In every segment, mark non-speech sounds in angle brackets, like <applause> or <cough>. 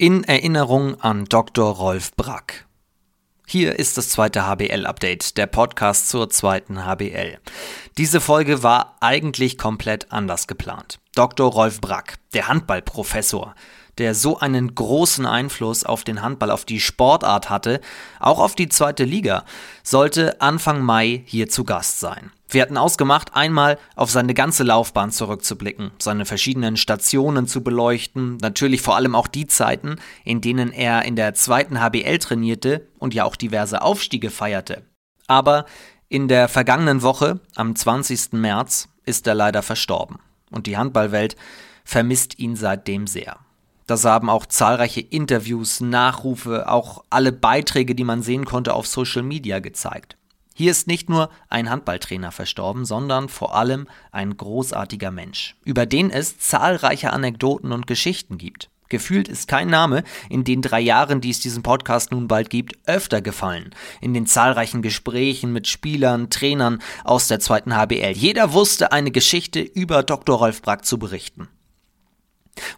In Erinnerung an Dr. Rolf Brack. Hier ist das zweite HBL-Update, der Podcast zur zweiten HBL. Diese Folge war eigentlich komplett anders geplant. Dr. Rolf Brack, der Handballprofessor, der so einen großen Einfluss auf den Handball, auf die Sportart hatte, auch auf die zweite Liga, sollte Anfang Mai hier zu Gast sein. Wir hatten ausgemacht, einmal auf seine ganze Laufbahn zurückzublicken, seine verschiedenen Stationen zu beleuchten, natürlich vor allem auch die Zeiten, in denen er in der zweiten HBL trainierte und ja auch diverse Aufstiege feierte. Aber in der vergangenen Woche, am 20. März, ist er leider verstorben und die Handballwelt vermisst ihn seitdem sehr. Das haben auch zahlreiche Interviews, Nachrufe, auch alle Beiträge, die man sehen konnte, auf Social Media gezeigt. Hier ist nicht nur ein Handballtrainer verstorben, sondern vor allem ein großartiger Mensch, über den es zahlreiche Anekdoten und Geschichten gibt. Gefühlt ist kein Name in den drei Jahren, die es diesen Podcast nun bald gibt, öfter gefallen. In den zahlreichen Gesprächen mit Spielern, Trainern aus der zweiten HBL. Jeder wusste eine Geschichte über Dr. Rolf Brack zu berichten.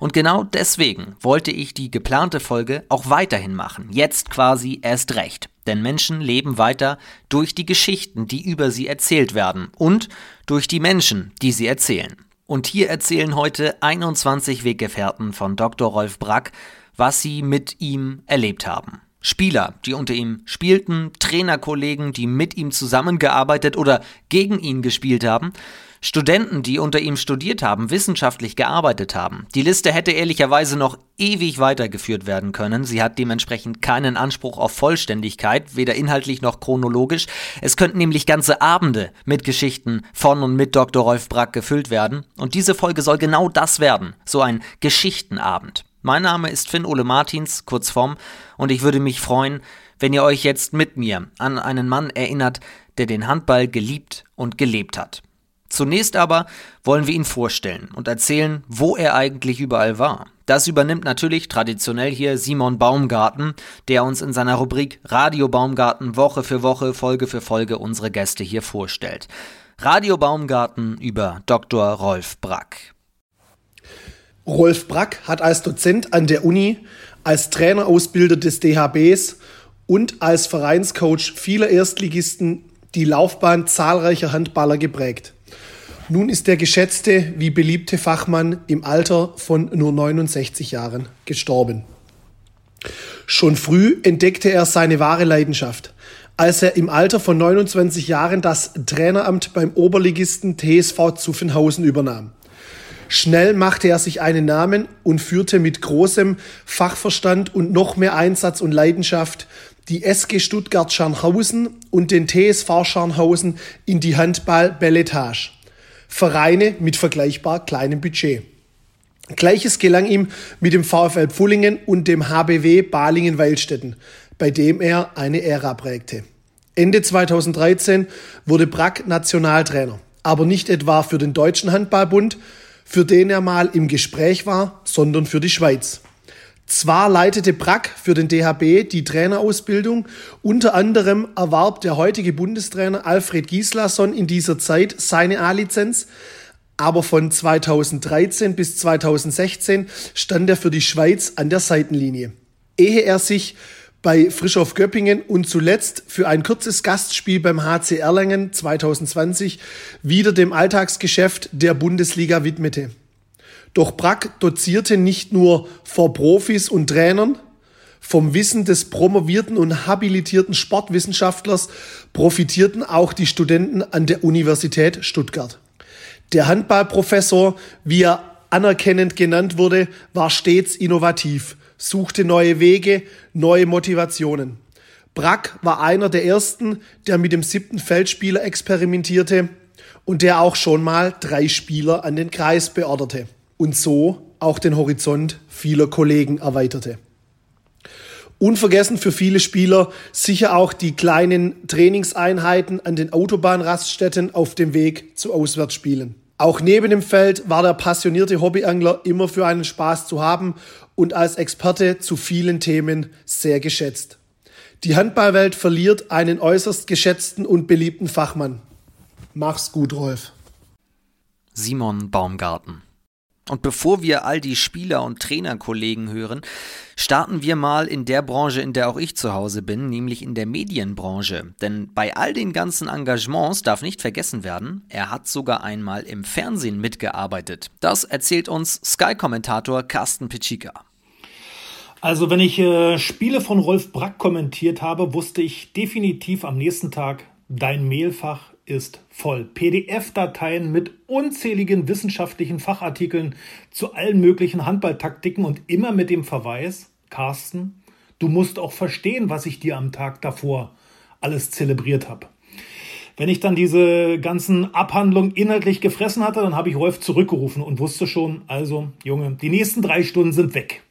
Und genau deswegen wollte ich die geplante Folge auch weiterhin machen. Jetzt quasi erst recht. Denn Menschen leben weiter durch die Geschichten, die über sie erzählt werden und durch die Menschen, die sie erzählen. Und hier erzählen heute 21 Weggefährten von Dr. Rolf Brack, was sie mit ihm erlebt haben. Spieler, die unter ihm spielten, Trainerkollegen, die mit ihm zusammengearbeitet oder gegen ihn gespielt haben, Studenten, die unter ihm studiert haben, wissenschaftlich gearbeitet haben. Die Liste hätte ehrlicherweise noch ewig weitergeführt werden können. Sie hat dementsprechend keinen Anspruch auf Vollständigkeit, weder inhaltlich noch chronologisch. Es könnten nämlich ganze Abende mit Geschichten von und mit Dr. Rolf Brack gefüllt werden. Und diese Folge soll genau das werden. So ein Geschichtenabend. Mein Name ist Finn Ole Martins, kurz vorm, und ich würde mich freuen, wenn ihr euch jetzt mit mir an einen Mann erinnert, der den Handball geliebt und gelebt hat. Zunächst aber wollen wir ihn vorstellen und erzählen, wo er eigentlich überall war. Das übernimmt natürlich traditionell hier Simon Baumgarten, der uns in seiner Rubrik Radio Baumgarten Woche für Woche, Folge für Folge unsere Gäste hier vorstellt. Radio Baumgarten über Dr. Rolf Brack. Rolf Brack hat als Dozent an der Uni, als Trainerausbilder des DHBs und als Vereinscoach vieler Erstligisten die Laufbahn zahlreicher Handballer geprägt. Nun ist der geschätzte wie beliebte Fachmann im Alter von nur 69 Jahren gestorben. Schon früh entdeckte er seine wahre Leidenschaft, als er im Alter von 29 Jahren das Traineramt beim Oberligisten TSV Zuffenhausen übernahm. Schnell machte er sich einen Namen und führte mit großem Fachverstand und noch mehr Einsatz und Leidenschaft die SG Stuttgart Scharnhausen und den TSV Scharnhausen in die Handball-Belletage. Vereine mit vergleichbar kleinem Budget. Gleiches gelang ihm mit dem VfL Pfullingen und dem HBW Balingen-Weilstätten, bei dem er eine Ära prägte. Ende 2013 wurde Brack Nationaltrainer, aber nicht etwa für den Deutschen Handballbund, für den er mal im Gespräch war, sondern für die Schweiz. Zwar leitete Brack für den DHB die Trainerausbildung, unter anderem erwarb der heutige Bundestrainer Alfred Gislason in dieser Zeit seine A-Lizenz, aber von 2013 bis 2016 stand er für die Schweiz an der Seitenlinie. Ehe er sich bei Frischhoff Göppingen und zuletzt für ein kurzes Gastspiel beim HC Erlangen 2020 wieder dem Alltagsgeschäft der Bundesliga widmete. Doch Brack dozierte nicht nur vor Profis und Trainern, vom Wissen des promovierten und habilitierten Sportwissenschaftlers profitierten auch die Studenten an der Universität Stuttgart. Der Handballprofessor, wie er anerkennend genannt wurde, war stets innovativ, suchte neue Wege, neue Motivationen. Brack war einer der ersten, der mit dem siebten Feldspieler experimentierte und der auch schon mal drei Spieler an den Kreis beorderte und so auch den Horizont vieler Kollegen erweiterte. Unvergessen für viele Spieler sicher auch die kleinen Trainingseinheiten an den Autobahnraststätten auf dem Weg zu Auswärtsspielen. Auch neben dem Feld war der passionierte Hobbyangler immer für einen Spaß zu haben und als Experte zu vielen Themen sehr geschätzt. Die Handballwelt verliert einen äußerst geschätzten und beliebten Fachmann. Mach's gut, Rolf. Simon Baumgarten und bevor wir all die Spieler und Trainerkollegen hören, Starten wir mal in der Branche, in der auch ich zu Hause bin, nämlich in der Medienbranche. Denn bei all den ganzen Engagements darf nicht vergessen werden, er hat sogar einmal im Fernsehen mitgearbeitet. Das erzählt uns Sky-Kommentator Carsten Pitschika. Also wenn ich äh, Spiele von Rolf Brack kommentiert habe, wusste ich definitiv am nächsten Tag, dein Mailfach ist voll. PDF-Dateien mit unzähligen wissenschaftlichen Fachartikeln zu allen möglichen Handballtaktiken und immer mit dem Verweis, Carsten, du musst auch verstehen, was ich dir am Tag davor alles zelebriert habe. Wenn ich dann diese ganzen Abhandlungen inhaltlich gefressen hatte, dann habe ich Rolf zurückgerufen und wusste schon, also Junge, die nächsten drei Stunden sind weg.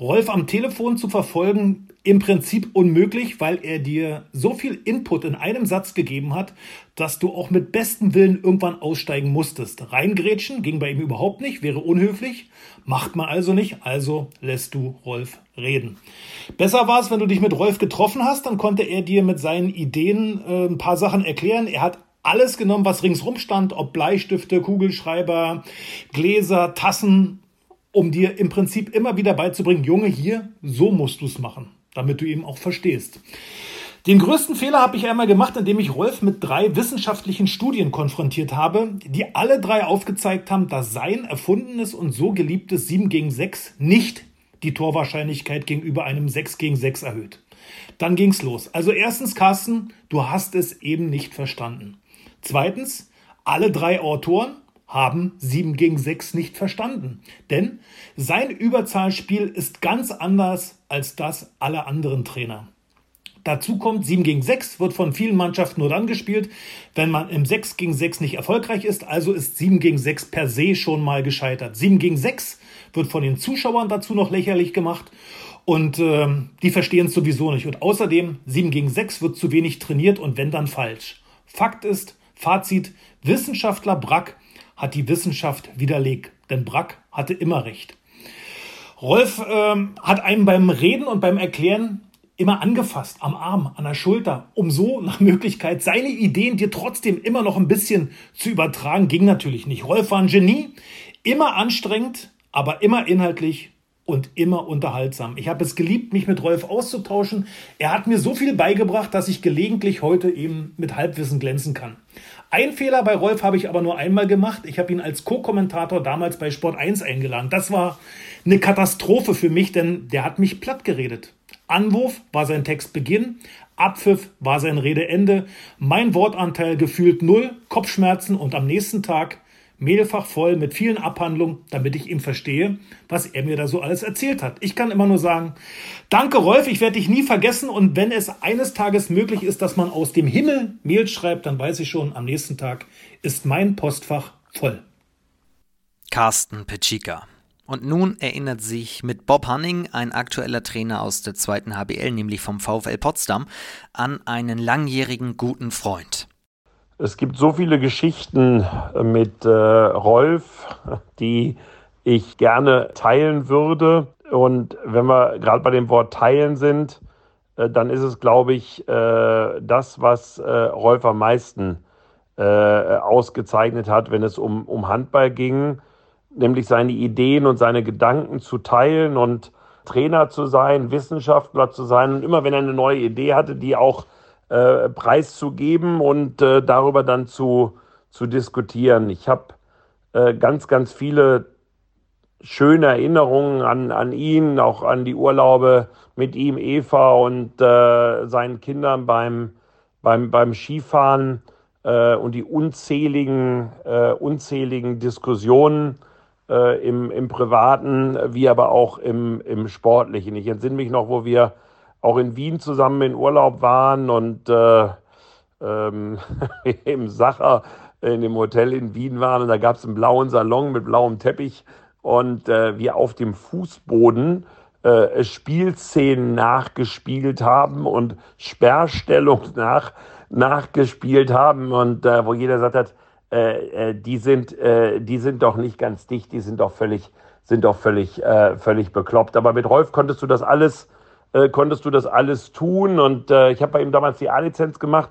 Rolf am Telefon zu verfolgen, im Prinzip unmöglich, weil er dir so viel Input in einem Satz gegeben hat, dass du auch mit bestem Willen irgendwann aussteigen musstest. Reingrätschen ging bei ihm überhaupt nicht, wäre unhöflich, macht man also nicht, also lässt du Rolf reden. Besser war es, wenn du dich mit Rolf getroffen hast, dann konnte er dir mit seinen Ideen äh, ein paar Sachen erklären. Er hat alles genommen, was ringsrum stand, ob Bleistifte, Kugelschreiber, Gläser, Tassen, um dir im Prinzip immer wieder beizubringen, Junge, hier, so musst du es machen damit du eben auch verstehst. Den größten Fehler habe ich einmal gemacht, indem ich Rolf mit drei wissenschaftlichen Studien konfrontiert habe, die alle drei aufgezeigt haben, dass sein erfundenes und so geliebtes 7 gegen 6 nicht die Torwahrscheinlichkeit gegenüber einem 6 gegen 6 erhöht. Dann ging's los. Also erstens, Carsten, du hast es eben nicht verstanden. Zweitens, alle drei Autoren haben 7 gegen 6 nicht verstanden. Denn sein Überzahlspiel ist ganz anders als das aller anderen Trainer. Dazu kommt, 7 gegen 6 wird von vielen Mannschaften nur dann gespielt, wenn man im 6 gegen 6 nicht erfolgreich ist. Also ist 7 gegen 6 per se schon mal gescheitert. 7 gegen 6 wird von den Zuschauern dazu noch lächerlich gemacht. Und äh, die verstehen es sowieso nicht. Und außerdem, 7 gegen 6 wird zu wenig trainiert und wenn dann falsch. Fakt ist, Fazit, Wissenschaftler Brack hat die Wissenschaft widerlegt, denn Brack hatte immer recht. Rolf ähm, hat einem beim Reden und beim Erklären immer angefasst, am Arm, an der Schulter, um so nach Möglichkeit seine Ideen dir trotzdem immer noch ein bisschen zu übertragen, ging natürlich nicht. Rolf war ein Genie, immer anstrengend, aber immer inhaltlich und immer unterhaltsam. Ich habe es geliebt, mich mit Rolf auszutauschen. Er hat mir so viel beigebracht, dass ich gelegentlich heute eben mit Halbwissen glänzen kann. Ein Fehler bei Rolf habe ich aber nur einmal gemacht. Ich habe ihn als Co-Kommentator damals bei Sport 1 eingeladen. Das war eine Katastrophe für mich, denn der hat mich platt geredet. Anwurf war sein Textbeginn, Abpfiff war sein Redeende, mein Wortanteil gefühlt null, Kopfschmerzen und am nächsten Tag mehlfach voll mit vielen Abhandlungen, damit ich ihm verstehe, was er mir da so alles erzählt hat. Ich kann immer nur sagen, danke Rolf, ich werde dich nie vergessen und wenn es eines Tages möglich ist, dass man aus dem Himmel Mail schreibt, dann weiß ich schon, am nächsten Tag ist mein Postfach voll. Carsten Petschika. Und nun erinnert sich mit Bob Hanning, ein aktueller Trainer aus der zweiten HBL, nämlich vom VfL Potsdam, an einen langjährigen guten Freund. Es gibt so viele Geschichten mit äh, Rolf, die ich gerne teilen würde. Und wenn wir gerade bei dem Wort teilen sind, äh, dann ist es, glaube ich, äh, das, was äh, Rolf am meisten äh, ausgezeichnet hat, wenn es um, um Handball ging, nämlich seine Ideen und seine Gedanken zu teilen und Trainer zu sein, Wissenschaftler zu sein. Und immer wenn er eine neue Idee hatte, die auch äh, preiszugeben und äh, darüber dann zu, zu diskutieren. Ich habe äh, ganz, ganz viele schöne Erinnerungen an, an ihn, auch an die Urlaube mit ihm, Eva und äh, seinen Kindern beim, beim, beim Skifahren äh, und die unzähligen, äh, unzähligen Diskussionen äh, im, im Privaten, wie aber auch im, im Sportlichen. Ich entsinne mich noch, wo wir auch in Wien zusammen in Urlaub waren und äh, ähm, <laughs> im Sacher in dem Hotel in Wien waren und da gab es einen blauen Salon mit blauem Teppich und äh, wir auf dem Fußboden äh, Spielszenen nachgespielt haben und Sperrstellung <laughs> nach, nachgespielt haben und äh, wo jeder gesagt hat, äh, äh, die sind, äh, die sind doch nicht ganz dicht, die sind doch völlig, sind doch völlig, äh, völlig bekloppt. Aber mit Rolf konntest du das alles äh, konntest du das alles tun. Und äh, ich habe bei ihm damals die A-Lizenz gemacht.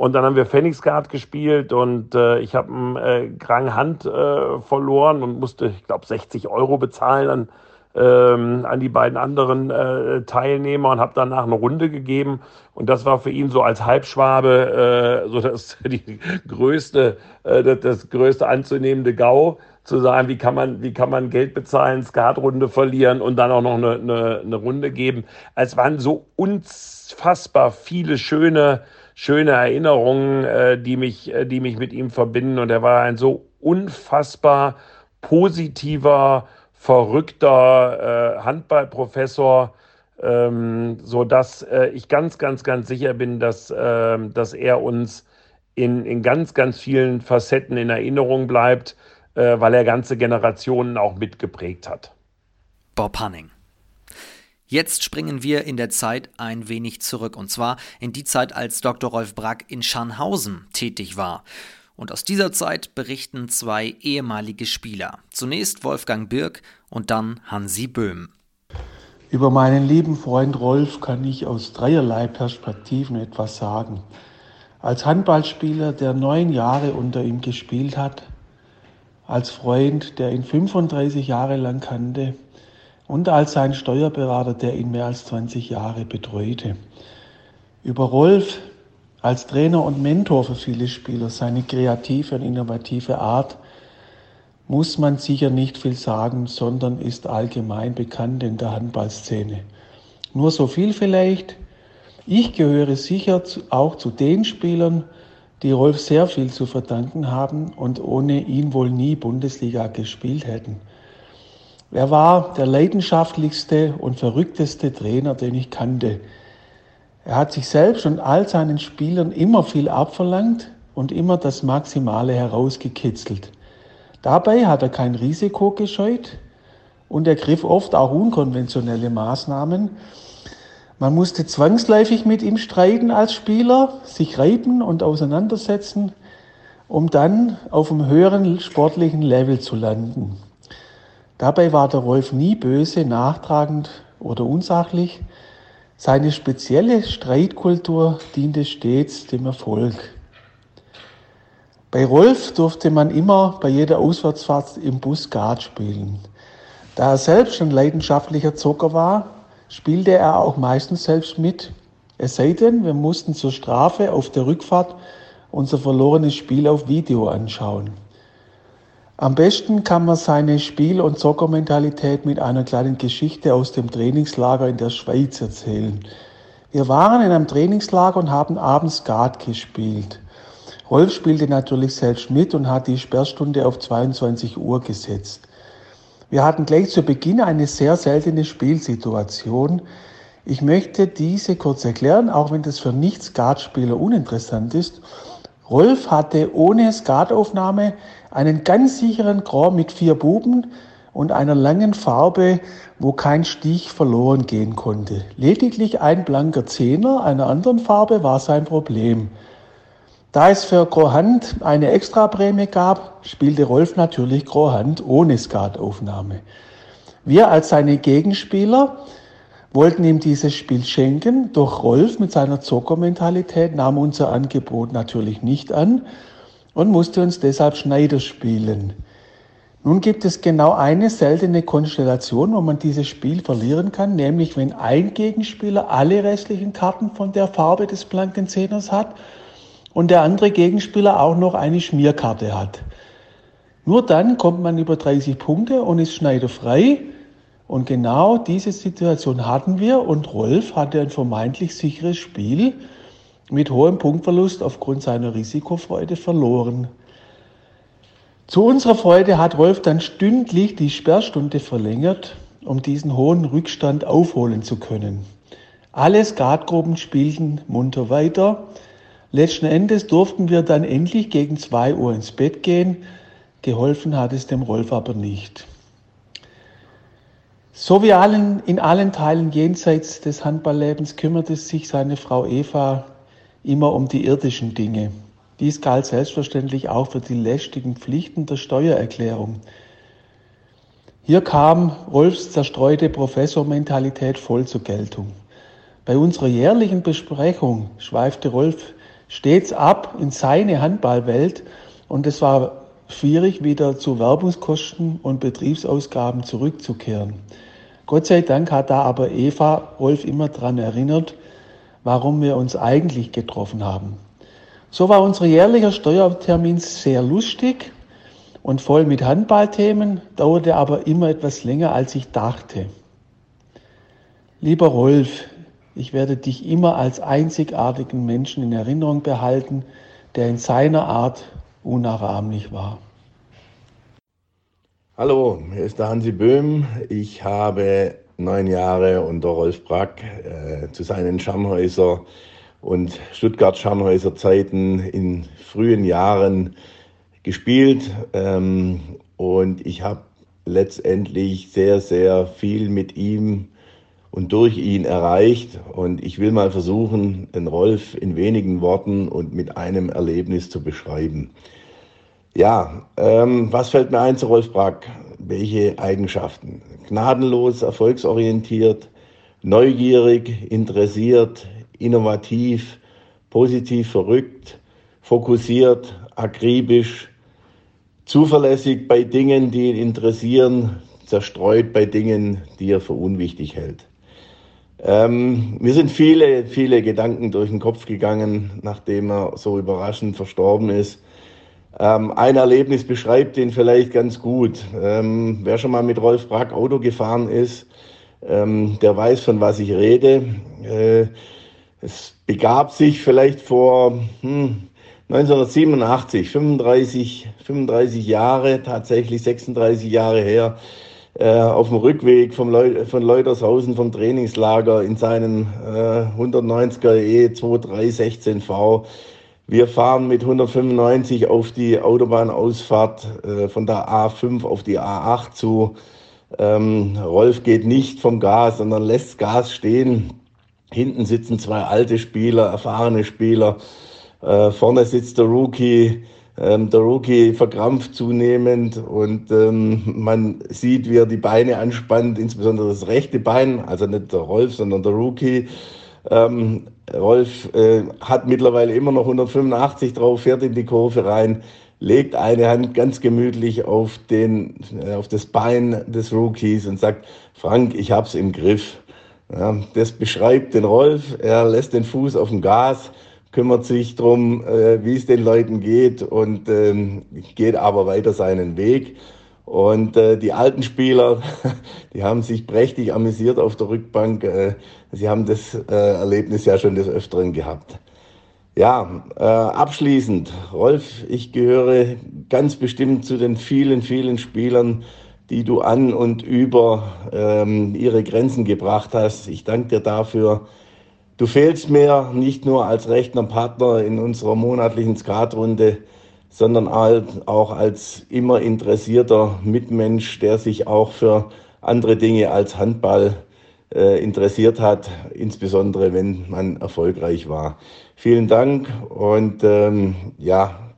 Und dann haben wir Phoenixguard gespielt und äh, ich habe einen äh, kranken Hand äh, verloren und musste, ich glaube, 60 Euro bezahlen an, ähm, an die beiden anderen äh, Teilnehmer und habe danach eine Runde gegeben. Und das war für ihn so als Halbschwabe äh, so das <laughs> die größte, äh, das, das größte anzunehmende GAU zu sagen, wie kann man, wie kann man Geld bezahlen, Skatrunde verlieren und dann auch noch eine, eine, eine Runde geben. Es waren so unfassbar viele schöne, schöne Erinnerungen, äh, die mich, äh, die mich mit ihm verbinden. Und er war ein so unfassbar positiver, verrückter äh, Handballprofessor, ähm, so äh, ich ganz, ganz, ganz sicher bin, dass, äh, dass er uns in, in ganz, ganz vielen Facetten in Erinnerung bleibt, äh, weil er ganze Generationen auch mitgeprägt hat. Bob Hanning. Jetzt springen wir in der Zeit ein wenig zurück, und zwar in die Zeit, als Dr. Rolf Brack in Scharnhausen tätig war. Und aus dieser Zeit berichten zwei ehemalige Spieler. Zunächst Wolfgang Birk und dann Hansi Böhm. Über meinen lieben Freund Rolf kann ich aus dreierlei Perspektiven etwas sagen. Als Handballspieler, der neun Jahre unter ihm gespielt hat, als Freund, der ihn 35 Jahre lang kannte und als sein Steuerberater, der ihn mehr als 20 Jahre betreute. Über Rolf als Trainer und Mentor für viele Spieler, seine kreative und innovative Art, muss man sicher nicht viel sagen, sondern ist allgemein bekannt in der Handballszene. Nur so viel vielleicht. Ich gehöre sicher auch zu den Spielern, die Rolf sehr viel zu verdanken haben und ohne ihn wohl nie Bundesliga gespielt hätten. Er war der leidenschaftlichste und verrückteste Trainer, den ich kannte. Er hat sich selbst und all seinen Spielern immer viel abverlangt und immer das Maximale herausgekitzelt. Dabei hat er kein Risiko gescheut und er griff oft auch unkonventionelle Maßnahmen. Man musste zwangsläufig mit ihm streiten als Spieler, sich reiben und auseinandersetzen, um dann auf einem höheren sportlichen Level zu landen. Dabei war der Rolf nie böse, nachtragend oder unsachlich, seine spezielle Streitkultur diente stets dem Erfolg. Bei Rolf durfte man immer bei jeder Auswärtsfahrt im Bus Skat spielen. Da er selbst ein leidenschaftlicher Zocker war, spielte er auch meistens selbst mit. Es sei denn, wir mussten zur Strafe auf der Rückfahrt unser verlorenes Spiel auf Video anschauen. Am besten kann man seine Spiel- und Zockermentalität mit einer kleinen Geschichte aus dem Trainingslager in der Schweiz erzählen. Wir waren in einem Trainingslager und haben abends Skat gespielt. Rolf spielte natürlich selbst mit und hat die Sperrstunde auf 22 Uhr gesetzt. Wir hatten gleich zu Beginn eine sehr seltene Spielsituation. Ich möchte diese kurz erklären, auch wenn das für Nicht-Skatspieler uninteressant ist. Rolf hatte ohne Skataufnahme einen ganz sicheren Grand mit vier Buben und einer langen Farbe, wo kein Stich verloren gehen konnte. Lediglich ein blanker Zehner einer anderen Farbe war sein Problem. Da es für Grohand eine Extraprämie gab, spielte Rolf natürlich Grohand ohne Skataufnahme. Wir als seine Gegenspieler wollten ihm dieses Spiel schenken, doch Rolf mit seiner Zockermentalität nahm unser Angebot natürlich nicht an und musste uns deshalb Schneider spielen. Nun gibt es genau eine seltene Konstellation, wo man dieses Spiel verlieren kann, nämlich wenn ein Gegenspieler alle restlichen Karten von der Farbe des blanken Zehners hat und der andere Gegenspieler auch noch eine Schmierkarte hat. Nur dann kommt man über 30 Punkte und ist Schneider frei und genau diese Situation hatten wir und Rolf hatte ein vermeintlich sicheres Spiel mit hohem Punktverlust aufgrund seiner Risikofreude verloren. Zu unserer Freude hat Rolf dann stündlich die Sperrstunde verlängert, um diesen hohen Rückstand aufholen zu können. Alle Skatgruppen spielten munter weiter. Letzten Endes durften wir dann endlich gegen zwei Uhr ins Bett gehen. Geholfen hat es dem Rolf aber nicht. So wie allen, in allen Teilen jenseits des Handballlebens kümmerte sich seine Frau Eva immer um die irdischen Dinge. Dies galt selbstverständlich auch für die lästigen Pflichten der Steuererklärung. Hier kam Rolfs zerstreute Professormentalität voll zur Geltung. Bei unserer jährlichen Besprechung schweifte Rolf stets ab in seine Handballwelt und es war schwierig, wieder zu Werbungskosten und Betriebsausgaben zurückzukehren. Gott sei Dank hat da aber Eva Rolf immer daran erinnert, warum wir uns eigentlich getroffen haben. So war unser jährlicher Steuertermin sehr lustig und voll mit Handballthemen, dauerte aber immer etwas länger, als ich dachte. Lieber Rolf, ich werde dich immer als einzigartigen Menschen in Erinnerung behalten, der in seiner Art unnachahmlich war. Hallo, hier ist der Hansi Böhm. Ich habe neun Jahre unter Rolf Brack äh, zu seinen Scharnhäuser und Stuttgart-Scharnhäuser Zeiten in frühen Jahren gespielt ähm, und ich habe letztendlich sehr, sehr viel mit ihm und durch ihn erreicht. Und ich will mal versuchen, den Rolf in wenigen Worten und mit einem Erlebnis zu beschreiben. Ja, ähm, was fällt mir ein zu Rolf Brack? Welche Eigenschaften? Gnadenlos, erfolgsorientiert, neugierig, interessiert, innovativ, positiv verrückt, fokussiert, akribisch, zuverlässig bei Dingen, die ihn interessieren, zerstreut bei Dingen, die er für unwichtig hält. Ähm, mir sind viele, viele Gedanken durch den Kopf gegangen, nachdem er so überraschend verstorben ist. Ähm, ein Erlebnis beschreibt ihn vielleicht ganz gut. Ähm, wer schon mal mit Rolf Brack Auto gefahren ist, ähm, der weiß, von was ich rede. Äh, es begab sich vielleicht vor hm, 1987, 35, 35 Jahre, tatsächlich 36 Jahre her, äh, auf dem Rückweg vom Leu von Leutershausen vom Trainingslager in seinen äh, 190er E 2316V. Wir fahren mit 195 auf die Autobahnausfahrt äh, von der A5 auf die A8 zu. Ähm, Rolf geht nicht vom Gas, sondern lässt Gas stehen. Hinten sitzen zwei alte Spieler, erfahrene Spieler. Äh, vorne sitzt der Rookie ähm, der Rookie verkrampft zunehmend und ähm, man sieht, wie er die Beine anspannt, insbesondere das rechte Bein, also nicht der Rolf, sondern der Rookie. Ähm, Rolf äh, hat mittlerweile immer noch 185 drauf, fährt in die Kurve rein, legt eine Hand ganz gemütlich auf, den, äh, auf das Bein des Rookies und sagt, Frank, ich hab's im Griff. Ja, das beschreibt den Rolf, er lässt den Fuß auf dem Gas, kümmert sich darum, äh, wie es den Leuten geht und ähm, geht aber weiter seinen Weg. Und äh, die alten Spieler, <laughs> die haben sich prächtig amüsiert auf der Rückbank. Äh, sie haben das äh, Erlebnis ja schon des Öfteren gehabt. Ja, äh, abschließend, Rolf, ich gehöre ganz bestimmt zu den vielen, vielen Spielern, die du an und über ähm, ihre Grenzen gebracht hast. Ich danke dir dafür. Du fehlst mir nicht nur als rechter Partner in unserer monatlichen Skatrunde, sondern auch als immer interessierter Mitmensch, der sich auch für andere Dinge als Handball äh, interessiert hat, insbesondere wenn man erfolgreich war. Vielen Dank und ähm, ja,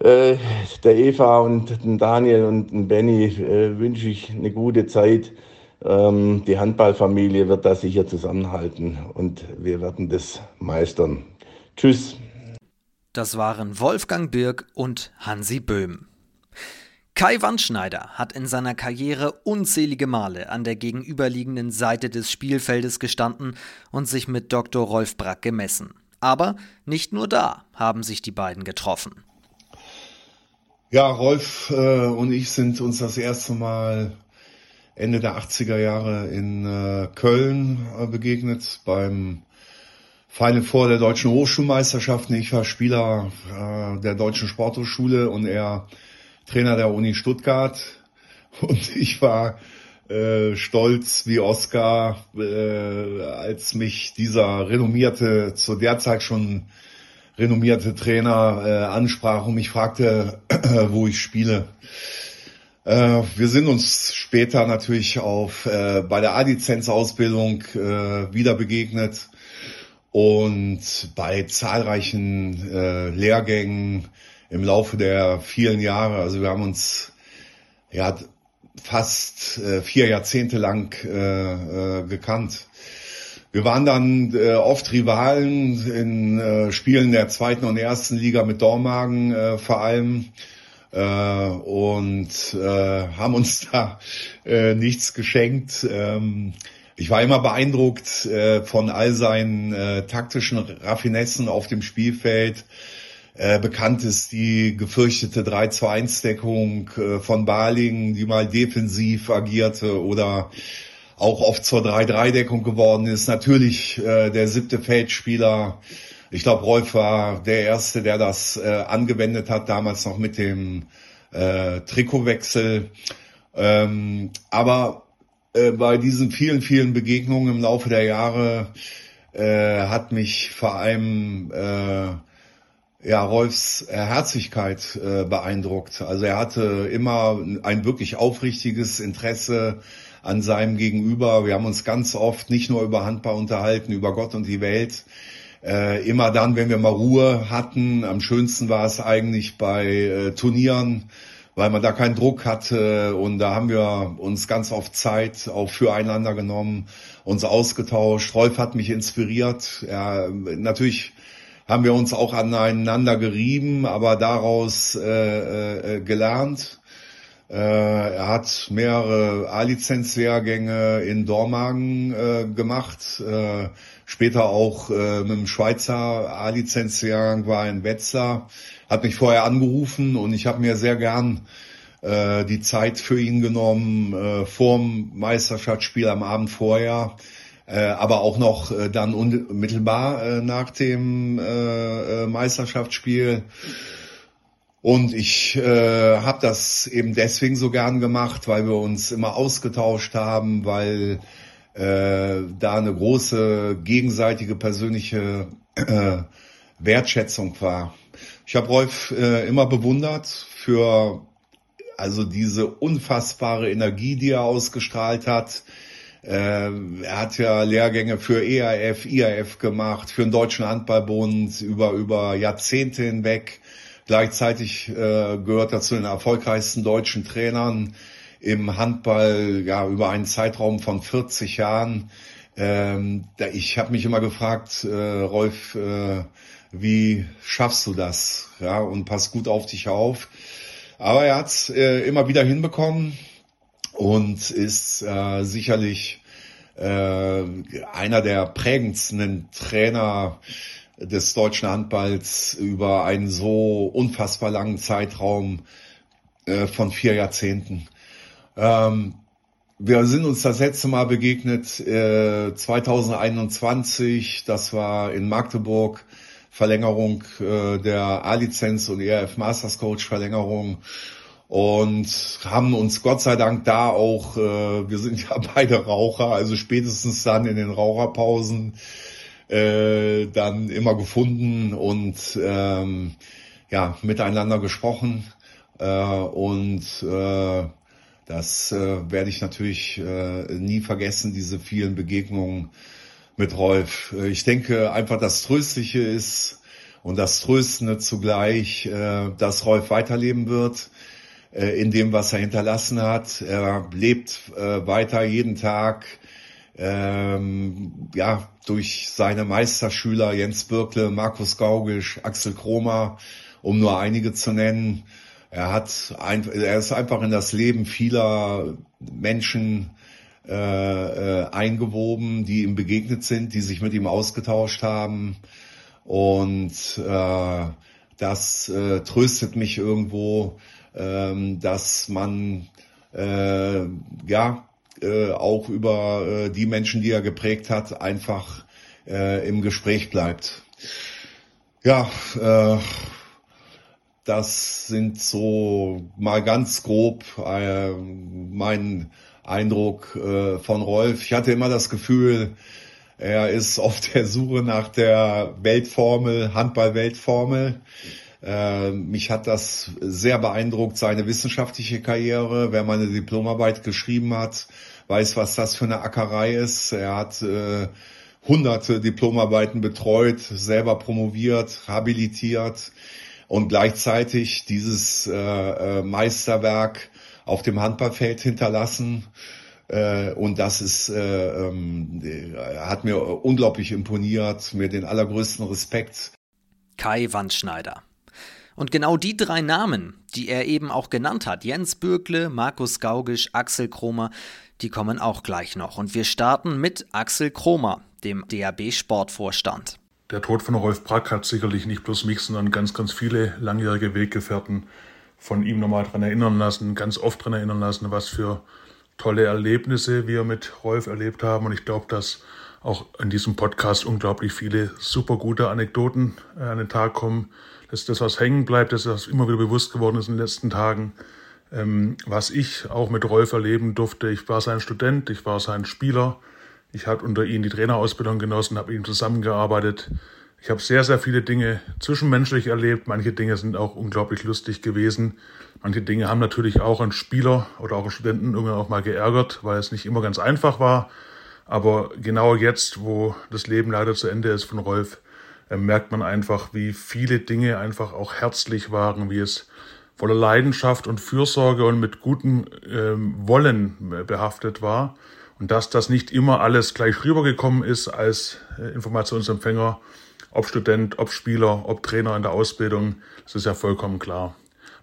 äh, der Eva und den Daniel und den Benny äh, wünsche ich eine gute Zeit. Ähm, die Handballfamilie wird da sicher zusammenhalten und wir werden das meistern. Tschüss. Das waren Wolfgang Birk und Hansi Böhm. Kai Wandschneider hat in seiner Karriere unzählige Male an der gegenüberliegenden Seite des Spielfeldes gestanden und sich mit Dr. Rolf Brack gemessen. Aber nicht nur da haben sich die beiden getroffen. Ja, Rolf äh, und ich sind uns das erste Mal Ende der 80er Jahre in äh, Köln äh, begegnet beim Final Four der deutschen Hochschulmeisterschaften. Ich war Spieler äh, der deutschen Sporthochschule und er Trainer der Uni Stuttgart. <laughs> Und ich war äh, stolz wie Oscar, äh, als mich dieser renommierte, zu der Zeit schon renommierte Trainer äh, ansprach und mich fragte, <clears throat> wo ich spiele. Äh, wir sind uns später natürlich auf äh, bei der A-Lizenz-Ausbildung äh, wieder begegnet und bei zahlreichen äh, Lehrgängen im Laufe der vielen Jahre. Also wir haben uns ja fast äh, vier Jahrzehnte lang äh, äh, gekannt. Wir waren dann äh, oft Rivalen in äh, Spielen der zweiten und ersten Liga mit Dormagen äh, vor allem äh, und äh, haben uns <laughs> da äh, nichts geschenkt. Ähm, ich war immer beeindruckt äh, von all seinen äh, taktischen Raffinessen auf dem Spielfeld. Äh, bekannt ist die gefürchtete 3-2-1-Deckung äh, von Baling, die mal defensiv agierte oder auch oft zur 3-3-Deckung geworden ist. Natürlich äh, der siebte Feldspieler. Ich glaube, Rolf war der Erste, der das äh, angewendet hat, damals noch mit dem äh, Trikotwechsel. Ähm, aber äh, bei diesen vielen, vielen Begegnungen im Laufe der Jahre äh, hat mich vor allem äh, ja, Rolfs Herzlichkeit äh, beeindruckt. Also er hatte immer ein wirklich aufrichtiges Interesse an seinem Gegenüber. Wir haben uns ganz oft nicht nur über Handball unterhalten, über Gott und die Welt. Äh, immer dann, wenn wir mal Ruhe hatten. Am schönsten war es eigentlich bei äh, Turnieren, weil man da keinen Druck hatte und da haben wir uns ganz oft Zeit auch füreinander genommen, uns ausgetauscht. Rolf hat mich inspiriert. Ja, natürlich haben wir uns auch aneinander gerieben, aber daraus äh, äh, gelernt. Äh, er hat mehrere A-Lizenz-Lehrgänge in Dormagen äh, gemacht, äh, später auch äh, mit dem Schweizer A-Lizenz-Lehrgang war in Wetzlar, hat mich vorher angerufen und ich habe mir sehr gern äh, die Zeit für ihn genommen, äh, vorm Meisterschaftsspiel am Abend vorher äh, aber auch noch äh, dann unmittelbar äh, nach dem äh, äh, Meisterschaftsspiel. Und ich äh, habe das eben deswegen so gern gemacht, weil wir uns immer ausgetauscht haben, weil äh, da eine große gegenseitige persönliche äh, Wertschätzung war. Ich habe Rolf äh, immer bewundert für also diese unfassbare Energie, die er ausgestrahlt hat, äh, er hat ja Lehrgänge für EAF, IAF gemacht, für den Deutschen Handballbund über, über Jahrzehnte hinweg. Gleichzeitig äh, gehört er zu den erfolgreichsten deutschen Trainern im Handball, ja, über einen Zeitraum von 40 Jahren. Ähm, ich habe mich immer gefragt, äh, Rolf, äh, wie schaffst du das? Ja, und pass gut auf dich auf. Aber er hat äh, immer wieder hinbekommen und ist äh, sicherlich äh, einer der prägendsten Trainer des deutschen Handballs über einen so unfassbar langen Zeitraum äh, von vier Jahrzehnten. Ähm, wir sind uns das letzte Mal begegnet äh, 2021, das war in Magdeburg, Verlängerung äh, der A-Lizenz und ERF Masters Coach Verlängerung. Und haben uns Gott sei Dank da auch, äh, wir sind <laughs> ja beide Raucher, also spätestens dann in den Raucherpausen äh, dann immer gefunden und ähm, ja miteinander gesprochen. Äh, und äh, das äh, werde ich natürlich äh, nie vergessen, diese vielen Begegnungen mit Rolf. Ich denke einfach, das Tröstliche ist und das Tröstende zugleich, äh, dass Rolf weiterleben wird äh, in dem, was er hinterlassen hat. Er lebt äh, weiter jeden Tag ähm, ja, durch seine Meisterschüler Jens Birkle, Markus Gaugisch, Axel Kromer, um nur einige zu nennen. Er hat ein, er ist einfach in das Leben vieler Menschen äh, äh, eingewoben, die ihm begegnet sind, die sich mit ihm ausgetauscht haben. Und äh, das äh, tröstet mich irgendwo, ähm, dass man äh, ja äh, auch über äh, die Menschen, die er geprägt hat, einfach äh, im Gespräch bleibt. Ja, äh, das sind so mal ganz grob äh, mein Eindruck äh, von Rolf. Ich hatte immer das Gefühl, er ist <laughs> auf der Suche nach der Weltformel, Handball-Weltformel. Äh, mich hat das sehr beeindruckt, seine wissenschaftliche Karriere. Wer meine Diplomarbeit geschrieben hat, weiß, was das für eine Ackerei ist. Er hat äh, hunderte Diplomarbeiten betreut, selber promoviert, habilitiert und gleichzeitig dieses äh, äh Meisterwerk auf dem Handballfeld hinterlassen. Äh, und das ist, äh, ähm, hat mir unglaublich imponiert, mir den allergrößten Respekt. Kai Wandschneider. Und genau die drei Namen, die er eben auch genannt hat, Jens Bürgle, Markus Gaugisch, Axel Kromer, die kommen auch gleich noch. Und wir starten mit Axel Kromer, dem DAB Sportvorstand. Der Tod von Rolf Brack hat sicherlich nicht bloß mich, sondern ganz, ganz viele langjährige Weggefährten von ihm nochmal daran erinnern lassen, ganz oft daran erinnern lassen, was für tolle Erlebnisse wir mit Rolf erlebt haben. Und ich glaube, dass auch in diesem Podcast unglaublich viele super gute Anekdoten äh, an den Tag kommen. Dass das, was hängen bleibt, dass das immer wieder bewusst geworden ist in den letzten Tagen, ähm, was ich auch mit Rolf erleben durfte. Ich war sein Student, ich war sein Spieler. Ich habe unter ihm die Trainerausbildung genossen, habe mit ihm zusammengearbeitet. Ich habe sehr, sehr viele Dinge zwischenmenschlich erlebt. Manche Dinge sind auch unglaublich lustig gewesen. Manche Dinge haben natürlich auch einen Spieler oder auch einen Studenten irgendwann auch mal geärgert, weil es nicht immer ganz einfach war. Aber genau jetzt, wo das Leben leider zu Ende ist von Rolf, äh, merkt man einfach, wie viele Dinge einfach auch herzlich waren, wie es voller Leidenschaft und Fürsorge und mit gutem ähm, Wollen äh, behaftet war. Und dass das nicht immer alles gleich rübergekommen ist als äh, Informationsempfänger, ob Student, ob Spieler, ob Trainer in der Ausbildung, das ist ja vollkommen klar.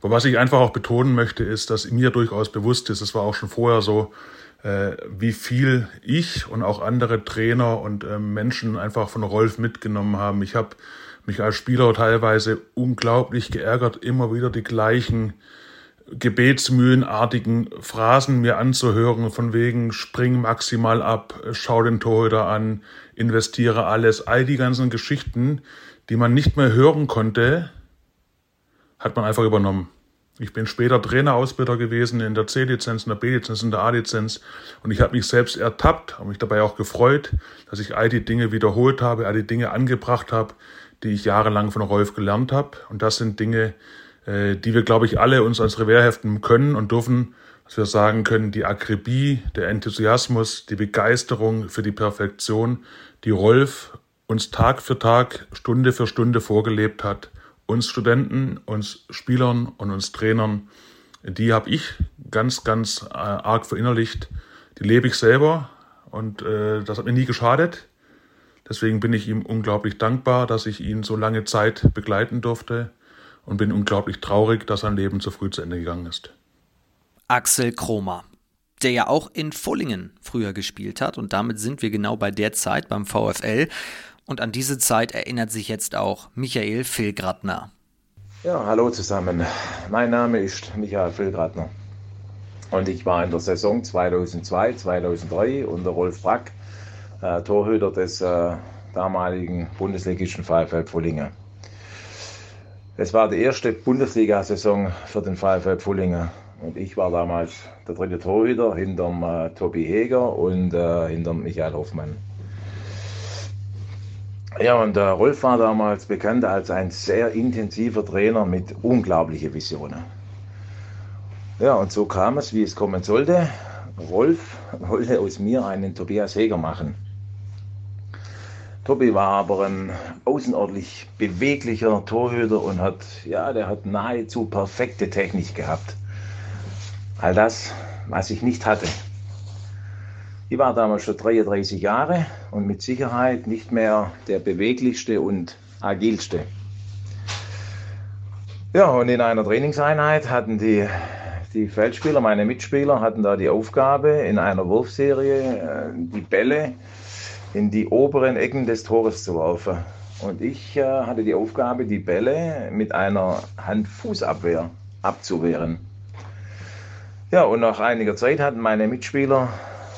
Aber was ich einfach auch betonen möchte, ist, dass mir durchaus bewusst ist, das war auch schon vorher so, äh, wie viel ich und auch andere Trainer und äh, Menschen einfach von Rolf mitgenommen haben. Ich habe mich als Spieler teilweise unglaublich geärgert, immer wieder die gleichen gebetsmühlenartigen Phrasen mir anzuhören, von wegen spring maximal ab, schau den Torhüter an, investiere alles, all die ganzen Geschichten, die man nicht mehr hören konnte, hat man einfach übernommen. Ich bin später Trainerausbilder gewesen in der C-Lizenz, in der B-Lizenz, in der A-Lizenz und ich habe mich selbst ertappt und mich dabei auch gefreut, dass ich all die Dinge wiederholt habe, all die Dinge angebracht habe, die ich jahrelang von Rolf gelernt habe. Und das sind Dinge, äh, die wir, glaube ich, alle uns als Revers heften können und dürfen, dass wir sagen können, die Akribie, der Enthusiasmus, die Begeisterung für die Perfektion, die Rolf uns Tag für Tag, Stunde für Stunde vorgelebt hat, uns Studenten, uns Spielern und uns Trainern, die habe ich ganz, ganz äh, arg verinnerlicht. Die lebe ich selber und äh, das hat mir nie geschadet. Deswegen bin ich ihm unglaublich dankbar, dass ich ihn so lange Zeit begleiten durfte und bin unglaublich traurig, dass sein Leben zu früh zu Ende gegangen ist. Axel Kromer, der ja auch in Vollingen früher gespielt hat und damit sind wir genau bei der Zeit beim VfL und an diese Zeit erinnert sich jetzt auch Michael Filgratner. Ja, hallo zusammen. Mein Name ist Michael Filgratner und ich war in der Saison 2002, 2003 unter Rolf Brack äh, Torhüter des äh, damaligen Bundesligischen VfL Pfullingen. Es war die erste Bundesliga-Saison für den VfL Pfullingen. Und ich war damals der dritte Torhüter hinterm äh, Tobi Heger und äh, hinterm Michael Hoffmann. Ja, und der Rolf war damals bekannt als ein sehr intensiver Trainer mit unglaublichen Visionen. Ja, und so kam es, wie es kommen sollte. Rolf wollte aus mir einen Tobias Heger machen. Tobi war aber ein außerordentlich beweglicher Torhüter und hat, ja, der hat nahezu perfekte Technik gehabt. All das, was ich nicht hatte. Ich war damals schon 33 Jahre und mit Sicherheit nicht mehr der beweglichste und agilste. Ja, und in einer Trainingseinheit hatten die, die Feldspieler, meine Mitspieler, hatten da die Aufgabe, in einer Wurfserie äh, die Bälle in die oberen Ecken des Tores zu werfen. Und ich äh, hatte die Aufgabe, die Bälle mit einer Hand-Fuß-Abwehr abzuwehren. Ja, und nach einiger Zeit hatten meine Mitspieler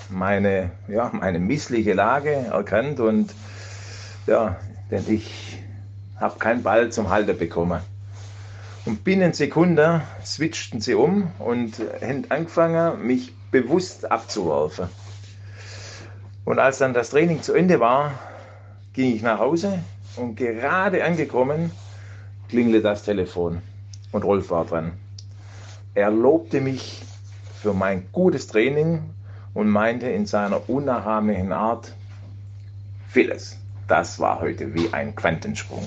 meine, ja, meine missliche Lage erkannt und ja, denn ich habe keinen Ball zum Halten bekommen. Und binnen Sekunde switchten sie um und haben angefangen, mich bewusst abzuwerfen. Und als dann das Training zu Ende war, ging ich nach Hause und gerade angekommen klingelte das Telefon und Rolf war dran. Er lobte mich für mein gutes Training und meinte in seiner unnachahmlichen Art, vieles, das war heute wie ein Quantensprung.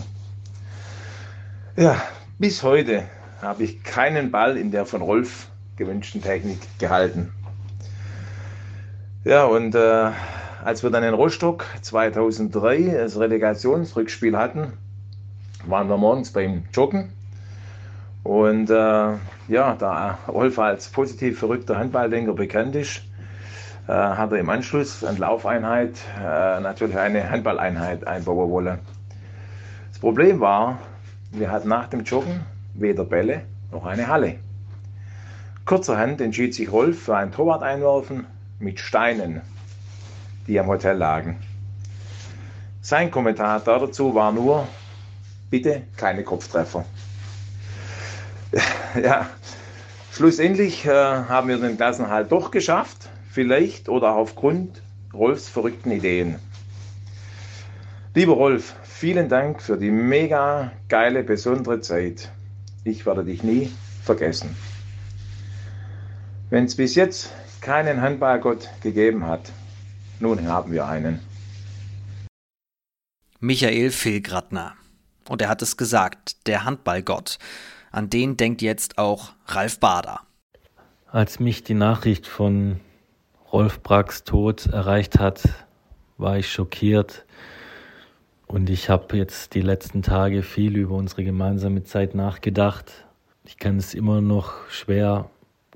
Ja, bis heute habe ich keinen Ball in der von Rolf gewünschten Technik gehalten. Ja, und äh, als wir dann in Rostock 2003 das Relegationsrückspiel hatten, waren wir morgens beim Joggen Und äh, ja, da Rolf als positiv verrückter Handballdenker bekannt ist, äh, hat er im Anschluss an Laufeinheit äh, natürlich eine Handballeinheit einbauen wollen. Das Problem war, wir hatten nach dem Joggen weder Bälle noch eine Halle. Kurzerhand entschied sich Rolf für ein Torwart einwerfen mit Steinen, die am Hotel lagen. Sein Kommentar dazu war nur, bitte keine Kopftreffer. <laughs> ja, schlussendlich äh, haben wir den Klassenhalt doch geschafft, vielleicht oder aufgrund Rolfs verrückten Ideen. Lieber Rolf, vielen Dank für die mega geile, besondere Zeit. Ich werde dich nie vergessen. Wenn es bis jetzt keinen Handballgott gegeben hat, nun haben wir einen. Michael Filgratner. Und er hat es gesagt, der Handballgott. An den denkt jetzt auch Ralf Bader. Als mich die Nachricht von Rolf Bracks Tod erreicht hat, war ich schockiert. Und ich habe jetzt die letzten Tage viel über unsere gemeinsame Zeit nachgedacht. Ich kann es immer noch schwer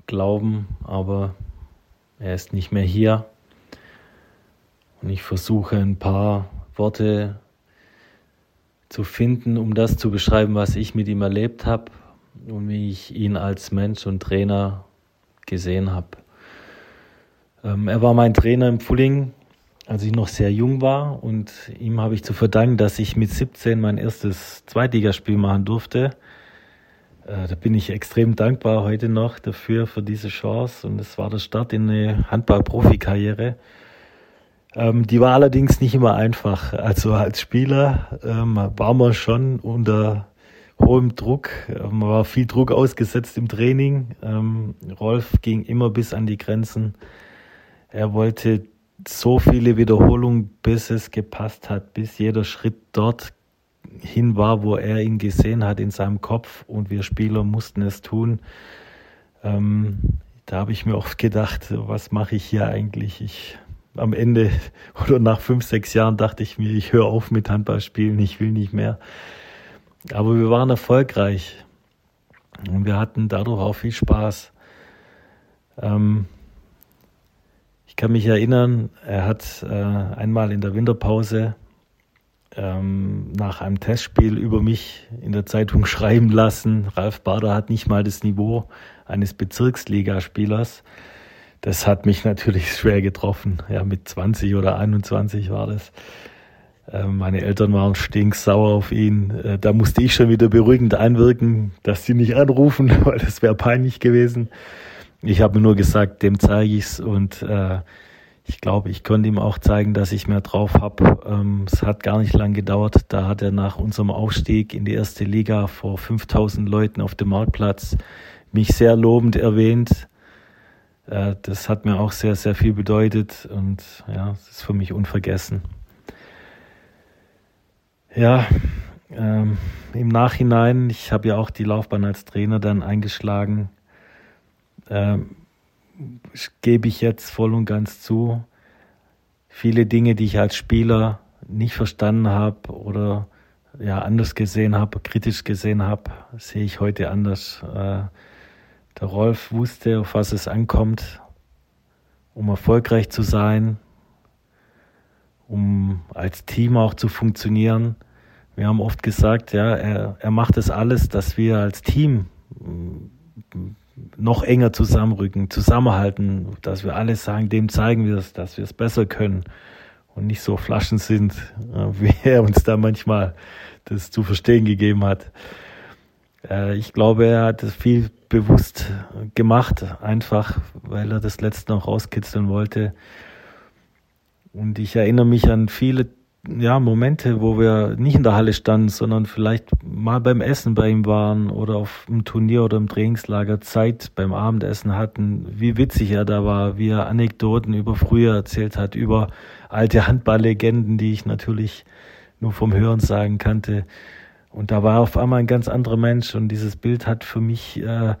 glauben, aber er ist nicht mehr hier. Und ich versuche ein paar Worte zu finden, um das zu beschreiben, was ich mit ihm erlebt habe und wie ich ihn als Mensch und Trainer gesehen habe. Ähm, er war mein Trainer im Fulling, als ich noch sehr jung war und ihm habe ich zu verdanken, dass ich mit 17 mein erstes Zweitligaspiel machen durfte. Äh, da bin ich extrem dankbar heute noch dafür, für diese Chance und es war der Start in eine Handball-Profikarriere. Ähm, die war allerdings nicht immer einfach. Also als Spieler ähm, war man schon unter hohem Druck. Ähm, man war viel Druck ausgesetzt im Training. Ähm, Rolf ging immer bis an die Grenzen. Er wollte so viele Wiederholungen, bis es gepasst hat, bis jeder Schritt dort hin war, wo er ihn gesehen hat in seinem Kopf und wir Spieler mussten es tun. Ähm, da habe ich mir oft gedacht, was mache ich hier eigentlich? Ich am Ende <laughs> oder nach fünf, sechs Jahren dachte ich mir, ich höre auf mit Handballspielen, ich will nicht mehr. Aber wir waren erfolgreich und wir hatten dadurch auch viel Spaß. Ähm, ich kann mich erinnern, er hat äh, einmal in der Winterpause ähm, nach einem Testspiel über mich in der Zeitung <laughs> schreiben lassen. Ralf Bader hat nicht mal das Niveau eines Bezirksligaspielers. Das hat mich natürlich <laughs> schwer getroffen. Ja, mit 20 oder 21 war das. Ähm, meine Eltern waren stinksauer auf ihn. Äh, da musste ich schon wieder beruhigend einwirken, dass sie nicht anrufen, <laughs> weil das wäre peinlich gewesen. Ich habe nur gesagt, dem zeige ich's und äh, ich glaube, ich konnte ihm auch zeigen, dass ich mehr drauf habe. Ähm, es hat gar nicht lang gedauert. Da hat er nach unserem Aufstieg in die erste Liga vor 5000 Leuten auf dem Marktplatz mich sehr lobend erwähnt äh, das hat mir auch sehr, sehr viel bedeutet und ja, es ist für mich unvergessen. Ja, ähm, im Nachhinein, ich habe ja auch die Laufbahn als Trainer dann eingeschlagen, ähm, gebe ich jetzt voll und ganz zu. Viele Dinge, die ich als Spieler nicht verstanden habe oder ja anders gesehen habe, kritisch gesehen habe, sehe ich heute anders. Äh, der Rolf wusste, auf was es ankommt, um erfolgreich zu sein, um als Team auch zu funktionieren. Wir haben oft gesagt, ja, er, er macht das alles, dass wir als Team mm, noch enger zusammenrücken, zusammenhalten, dass wir alle sagen, dem zeigen wir es, dass wir es besser können und nicht so Flaschen sind, <laughs> wie er uns da manchmal das zu verstehen gegeben hat. Äh, ich glaube, er hat es viel bewusst gemacht, einfach weil er das letzte noch rauskitzeln wollte. Und ich erinnere mich an viele ja, Momente, wo wir nicht in der Halle standen, sondern vielleicht mal beim Essen bei ihm waren oder auf einem Turnier oder im Trainingslager Zeit beim Abendessen hatten, wie witzig er da war, wie er Anekdoten über früher erzählt hat, über alte Handballlegenden, die ich natürlich nur vom Hören sagen kannte. Und da war auf einmal ein ganz anderer Mensch und dieses Bild hat für mich äh,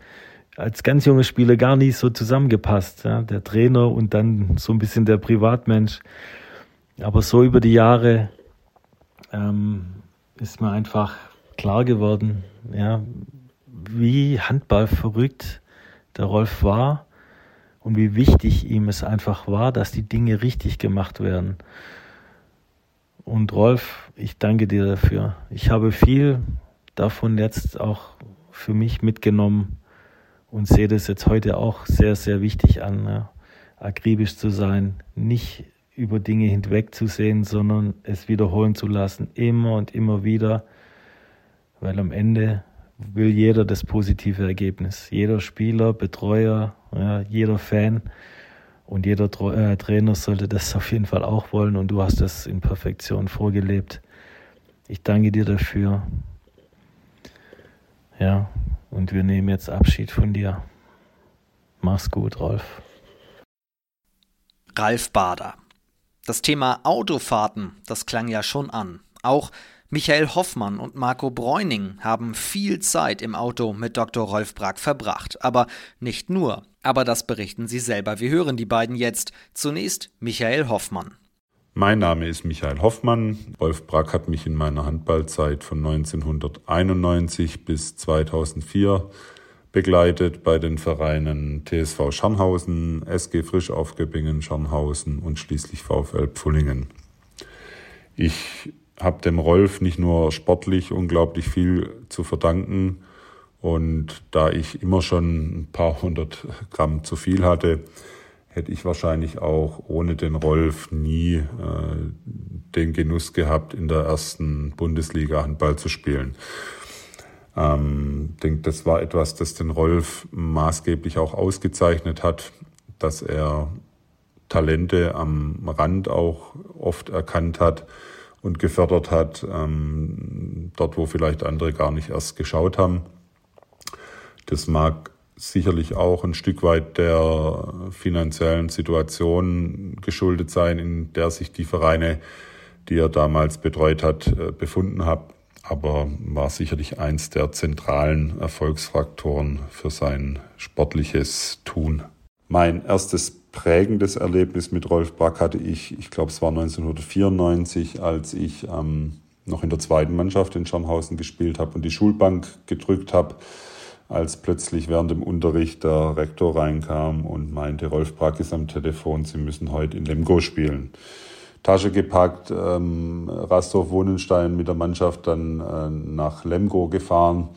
als ganz junger Spieler gar nicht so zusammengepasst. Ja? Der Trainer und dann so ein bisschen der Privatmensch. Aber so über die Jahre ähm, ist mir einfach klar geworden, ja, wie Handball verrückt der Rolf war und wie wichtig ihm es einfach war, dass die Dinge richtig gemacht werden. Und Rolf, ich danke dir dafür. Ich habe viel davon jetzt auch für mich mitgenommen und sehe das jetzt heute auch sehr, sehr wichtig an, ne? akribisch zu sein, nicht über Dinge hinwegzusehen, sondern es wiederholen zu lassen, immer und immer wieder, weil am Ende will jeder das positive Ergebnis. Jeder Spieler, Betreuer, ja, jeder Fan und jeder äh, Trainer sollte das <laughs> auf jeden Fall auch wollen und du hast das in Perfektion vorgelebt. Ich danke dir dafür. Ja, und wir nehmen jetzt Abschied von dir. Mach's gut, Rolf. Ralf Bader. Das Thema Autofahrten, das klang ja schon an. Auch Michael Hoffmann und Marco Bräuning haben viel Zeit im Auto mit Dr. Rolf Brack verbracht. Aber nicht nur. Aber das berichten sie selber. Wir hören die beiden jetzt. Zunächst Michael Hoffmann. Mein Name ist Michael Hoffmann. Rolf Brack hat mich in meiner Handballzeit von 1991 bis 2004 begleitet bei den Vereinen TSV Scharnhausen, SG Frisch auf Göppingen, Scharnhausen und schließlich VfL Pfullingen. Ich habe dem Rolf nicht nur sportlich unglaublich viel zu verdanken und da ich immer schon ein paar hundert Gramm zu viel hatte, hätte ich wahrscheinlich auch ohne den Rolf nie äh, den Genuss gehabt, in der ersten Bundesliga Handball zu spielen. Ähm, denke, das war etwas, das den Rolf maßgeblich auch ausgezeichnet hat, dass er Talente am Rand auch oft erkannt hat und gefördert hat, ähm, dort wo vielleicht andere gar nicht erst geschaut haben. Das mag sicherlich auch ein Stück weit der finanziellen Situation geschuldet sein, in der sich die Vereine, die er damals betreut hat, äh, befunden haben aber war sicherlich eins der zentralen Erfolgsfaktoren für sein sportliches Tun. Mein erstes prägendes Erlebnis mit Rolf Brack hatte ich, ich glaube es war 1994, als ich ähm, noch in der zweiten Mannschaft in Schernhausen gespielt habe und die Schulbank gedrückt habe, als plötzlich während dem Unterricht der Rektor reinkam und meinte, Rolf Brack ist am Telefon, Sie müssen heute in Lemgo spielen. Tasche gepackt, ähm, Rastorf-Wohnenstein mit der Mannschaft dann äh, nach Lemgo gefahren.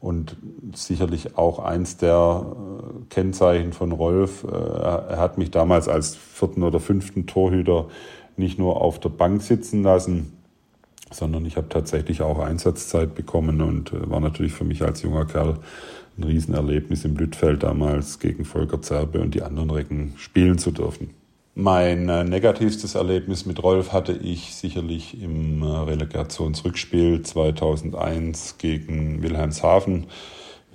Und sicherlich auch eins der äh, Kennzeichen von Rolf. Äh, er hat mich damals als vierten oder fünften Torhüter nicht nur auf der Bank sitzen lassen, sondern ich habe tatsächlich auch Einsatzzeit bekommen und äh, war natürlich für mich als junger Kerl ein Riesenerlebnis im Lüttfeld damals gegen Volker Zerbe und die anderen Recken spielen zu dürfen. Mein äh, negativstes Erlebnis mit Rolf hatte ich sicherlich im äh, Relegationsrückspiel 2001 gegen Wilhelmshaven.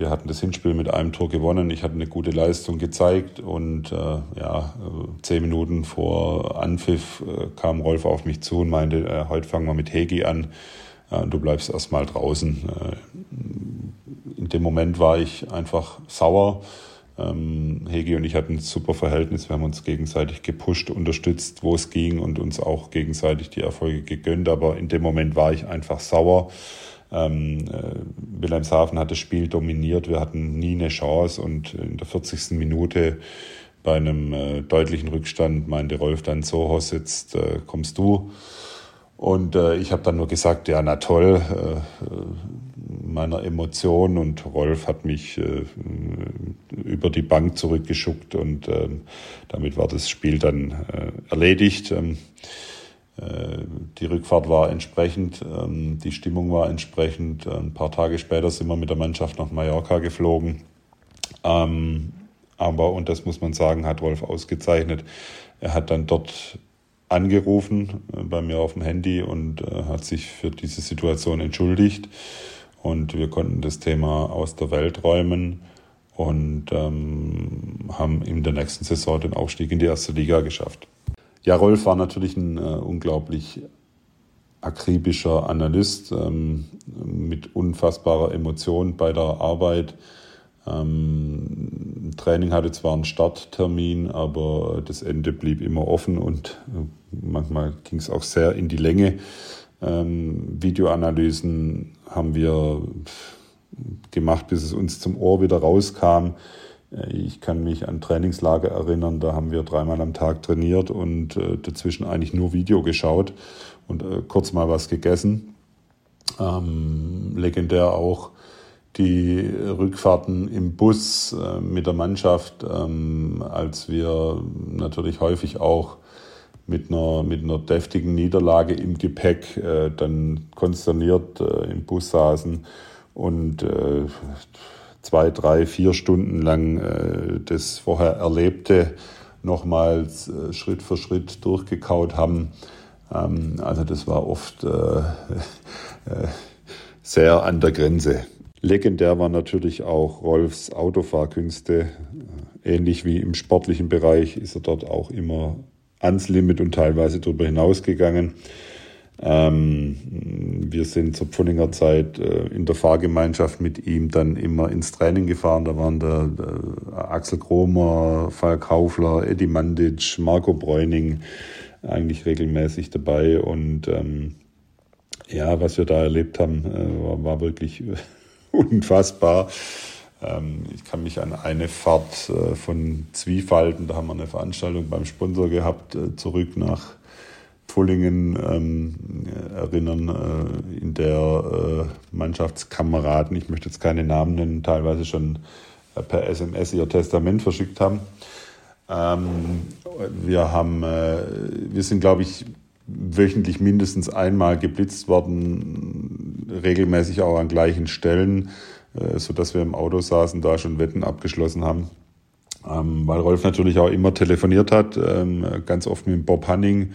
Wir hatten das Hinspiel mit einem Tor gewonnen. Ich hatte eine gute Leistung gezeigt und äh, ja, zehn Minuten vor Anpfiff äh, kam Rolf auf mich zu und meinte, äh, heute fangen wir mit Hegi an. Äh, du bleibst erstmal draußen. in dem Moment war ich einfach sauer ähm, Hegi und ich hatten ein super Verhältnis. Wir haben uns gegenseitig gepusht, unterstützt, wo es ging und uns auch gegenseitig die Erfolge gegönnt. Aber in dem Moment war ich einfach sauer. Ähm, äh, Wilhelmshaven hat das Spiel dominiert. Wir hatten nie eine Chance und in der 40. Minute bei einem äh, deutlichen Rückstand meinte Rolf dann so, Hoss, jetzt äh, kommst du. Und äh, ich habe dann nur gesagt, ja, na toll, äh, äh meiner Emotion und Rolf hat mich über die Bank zurückgeschuckt und äh, damit war das Spiel dann erledigt. Ähm, äh, die Rückfahrt war entsprechend, ähm, die Stimmung war entsprechend. Ein paar Tage später sind wir mit der Mannschaft nach Mallorca geflogen. Ähm, aber, und das muss man sagen, hat Rolf ausgezeichnet. Er hat dann dort angerufen äh, bei mir auf dem Handy und äh, hat sich für diese Situation entschuldigt. Und wir konnten das Thema aus der Welt räumen und ähm, haben in der nächsten Saison den Aufstieg in die erste Liga geschafft. Ja, Rolf war natürlich ein äh, unglaublich akribischer Analyst ähm, mit unfassbarer Emotion bei der Arbeit. Ähm, Training hatte zwar einen Starttermin, aber das Ende blieb immer offen und äh, manchmal ging es auch sehr in die Länge. Ähm, Videoanalysen haben wir gemacht, bis es uns zum Ohr wieder rauskam. Äh, ich kann mich an Trainingslager erinnern, da haben wir dreimal am Tag trainiert und äh, dazwischen eigentlich nur Video geschaut und äh, kurz mal was gegessen. Ähm, legendär auch die Rückfahrten im Bus mit der Mannschaft, ähm, als wir natürlich häufig auch mit einer, mit einer deftigen Niederlage im Gepäck äh, dann konsterniert äh, im Bus saßen und zwei, drei, vier Stunden lang äh, das vorher Erlebte nochmals äh, Schritt für Schritt durchgekaut haben. Ähm, also das war oft äh, <laughs> äh, sehr an der Grenze. Legendär war natürlich auch Rolfs Autofahrkünste. Ähnlich wie im sportlichen Bereich ist er dort auch immer ans Limit und teilweise darüber hinausgegangen. Ähm, wir sind zur Pfunninger Zeit äh, in der Fahrgemeinschaft mit ihm dann immer ins Training gefahren. Da waren der, der Axel Kromer, Falk Haufler, Eddie Mandic, Marco Bräuning eigentlich regelmäßig dabei. Und ähm, ja, was wir da erlebt haben, äh, war, war, wirklich <laughs> unfassbar. Ähm, ich kann mich an eine Fahrt äh, von Zwiefalten, da haben wir eine Veranstaltung beim Sponsor gehabt, äh, zurück nach Pfullingen ähm, erinnern, äh, in der äh, Mannschaftskameraden, ich möchte jetzt keine Namen nennen, teilweise schon äh, per SMS ihr Testament verschickt haben. Ähm, wir haben, äh, wir sind, glaube ich, wöchentlich mindestens einmal geblitzt worden, regelmäßig auch an gleichen Stellen, äh, so dass wir im Auto saßen, da schon Wetten abgeschlossen haben. Ähm, weil Rolf natürlich auch immer telefoniert hat, ähm, ganz oft mit Bob Hanning,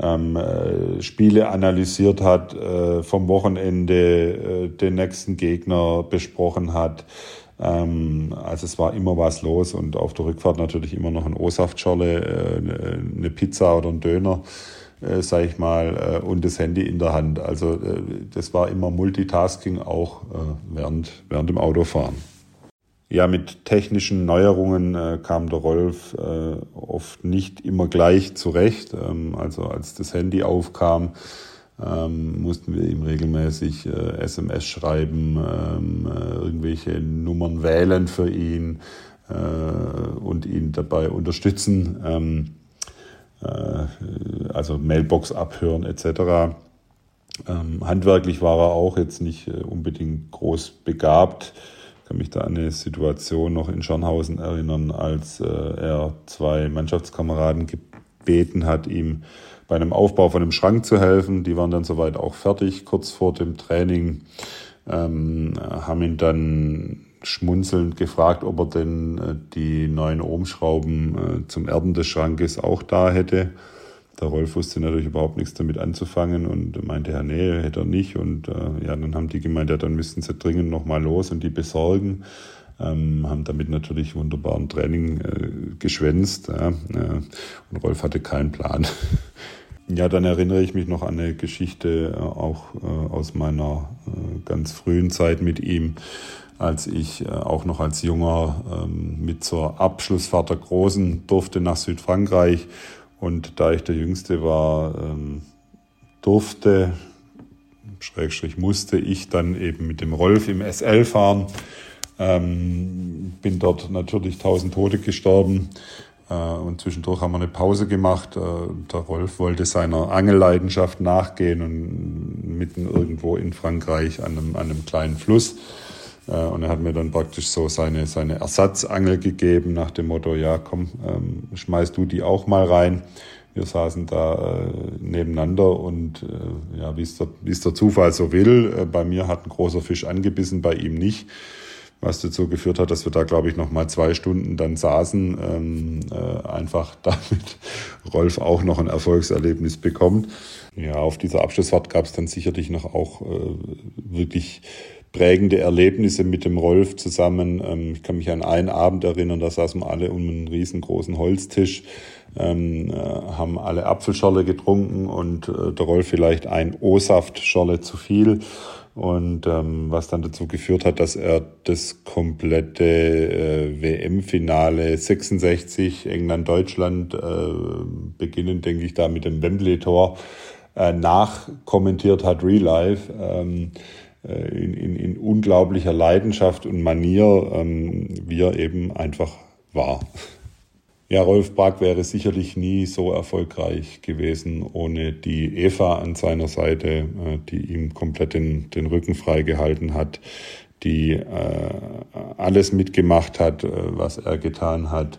ähm, äh, Spiele analysiert hat, äh, vom Wochenende äh, den nächsten Gegner besprochen hat. Ähm, also es war immer was los und auf der Rückfahrt natürlich immer noch ein O-Saftschorle, äh, eine Pizza oder ein Döner, äh, sag ich mal, und das Handy in der Hand. Also das war immer Multitasking auch äh, während, während dem Autofahren. Ja, mit technischen Neuerungen äh, kam der Rolf äh, oft nicht immer gleich zurecht. Ähm, also als das Handy aufkam, ähm, mussten wir ihm regelmäßig äh, SMS schreiben, ähm, äh, irgendwelche Nummern wählen für ihn äh, und ihn dabei unterstützen, ähm, äh, also Mailbox abhören etc. Ähm, handwerklich war er auch jetzt nicht unbedingt groß begabt kann mich da an eine Situation noch in Schornhausen erinnern, als äh, er zwei Mannschaftskameraden gebeten hat, ihm bei einem Aufbau von einem Schrank zu helfen. Die waren dann soweit auch fertig, kurz vor dem Training, ähm, haben ihn dann schmunzelnd gefragt, ob er denn äh, die neuen Ohmschrauben äh, zum Erden des Schrankes auch da hätte. Der Rolf wusste natürlich überhaupt nichts damit anzufangen und meinte, ja, nee, hätte er nicht. Und äh, ja, dann haben die gemeint, ja, dann müssten sie dringend nochmal los und die besorgen. Ähm, haben damit natürlich wunderbaren Training äh, geschwänzt. Ja, äh, und Rolf hatte keinen Plan. <laughs> ja, dann erinnere ich mich noch an eine Geschichte äh, auch äh, aus meiner äh, ganz frühen Zeit mit ihm als ich äh, auch noch als Junger ähm, mit zur Abschlussfahrt der Großen durfte nach Südfrankreich und da ich der Jüngste war, ähm, durfte, Schrägstrich musste ich dann eben mit dem Rolf im SL fahren. Ähm, bin dort natürlich tausend Tote gestorben. Äh, und zwischendurch haben wir eine Pause gemacht. Äh, der Rolf wollte seiner Angelleidenschaft nachgehen und mitten irgendwo in Frankreich an einem, an einem kleinen Fluss und er hat mir dann praktisch so seine, seine Ersatzangel gegeben nach dem Motto, ja komm, ähm, schmeiß du die auch mal rein. Wir saßen da äh, nebeneinander und äh, ja, wie es der, wie es der Zufall so will, äh, bei mir hat ein großer Fisch angebissen, bei ihm nicht. Was dazu geführt hat, dass wir da, glaube ich, noch mal zwei Stunden dann saßen, ähm, äh, einfach <laughs> damit Rolf auch noch ein Erfolgserlebnis bekommt. Ja, auf dieser Abschlussfahrt gab es dann sicherlich noch auch äh, wirklich prägende Erlebnisse mit dem Rolf zusammen. Ähm, ich kann mich an einen Abend erinnern, da saßen wir alle um einen riesengroßen Holztisch, ähm, äh, haben alle Apfelschorle getrunken und äh, der Rolf vielleicht ein O-Saft-Schorle zu viel. Und ähm, was dann dazu geführt hat, dass er das komplette äh, WM-Finale 66 England-Deutschland, äh, beginnend denke ich da mit dem Wembley-Tor, äh, nachkommentiert hat, Real Life. Ähm, äh, in, in, in unglaublicher Leidenschaft und Manier, ähm, wie er eben einfach war. Ja, Rolf Brack wäre sicherlich nie so erfolgreich gewesen ohne die Eva an seiner Seite, äh, die ihm komplett den, den Rücken frei gehalten hat, die äh, alles mitgemacht hat, äh, was er getan hat.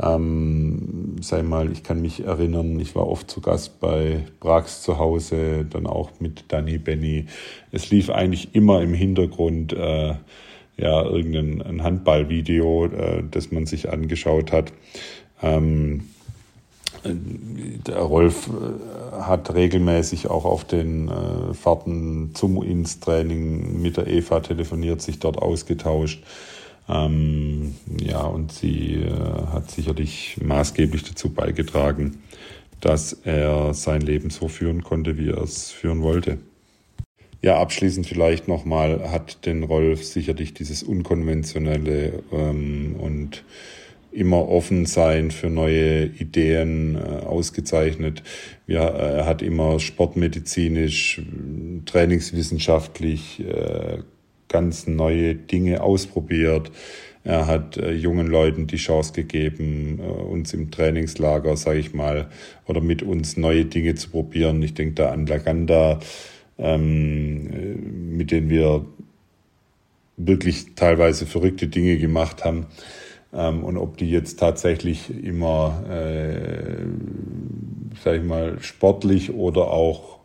Ähm, sei mal, ich kann mich erinnern, ich war oft zu Gast bei Brax zu Hause, dann auch mit Danny Benny. Es lief eigentlich immer im Hintergrund äh, ja irgendein Handballvideo, äh, das man sich angeschaut hat. Ähm, der Rolf äh, hat regelmäßig auch auf den äh, Fahrten zum ins Training mit der Eva telefoniert, sich dort ausgetauscht. Ähm, ja, und sie äh, hat sicherlich maßgeblich dazu beigetragen, dass er sein Leben so führen konnte, wie er es führen wollte. Ja, abschließend vielleicht nochmal hat den Rolf sicherlich dieses unkonventionelle ähm, und immer offen sein für neue Ideen äh, ausgezeichnet. Ja, er hat immer sportmedizinisch, trainingswissenschaftlich äh, ganz neue Dinge ausprobiert. Er hat äh, jungen Leuten die Chance gegeben, äh, uns im Trainingslager, sage ich mal, oder mit uns neue Dinge zu probieren. Ich denke da an Laganda, ähm, äh, mit denen wir wirklich teilweise verrückte Dinge gemacht haben. Ähm, und ob die jetzt tatsächlich immer, äh, sag ich mal, sportlich oder auch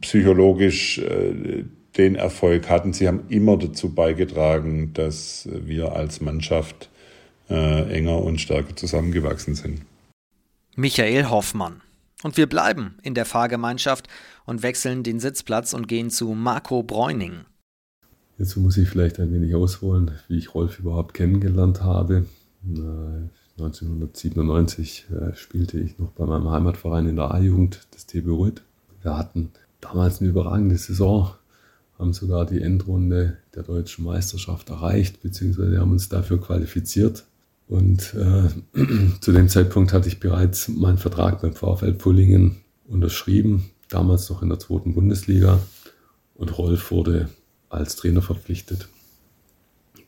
psychologisch äh, den Erfolg hatten. Sie haben immer dazu beigetragen, dass wir als Mannschaft äh, enger und stärker zusammengewachsen sind. Michael Hoffmann. Und wir bleiben in der Fahrgemeinschaft und wechseln den Sitzplatz und gehen zu Marco Bräuning. Jetzt muss ich vielleicht ein wenig ausholen, wie ich Rolf überhaupt kennengelernt habe. 1997 äh, spielte ich noch bei meinem Heimatverein in der A-Jugend des TB Röth. Wir hatten damals eine überragende Saison, haben sogar die Endrunde der deutschen Meisterschaft erreicht, beziehungsweise haben uns dafür qualifiziert. Und äh, <clears throat> zu dem Zeitpunkt hatte ich bereits meinen Vertrag beim VfL Pullingen unterschrieben, damals noch in der zweiten Bundesliga. Und Rolf wurde als Trainer verpflichtet.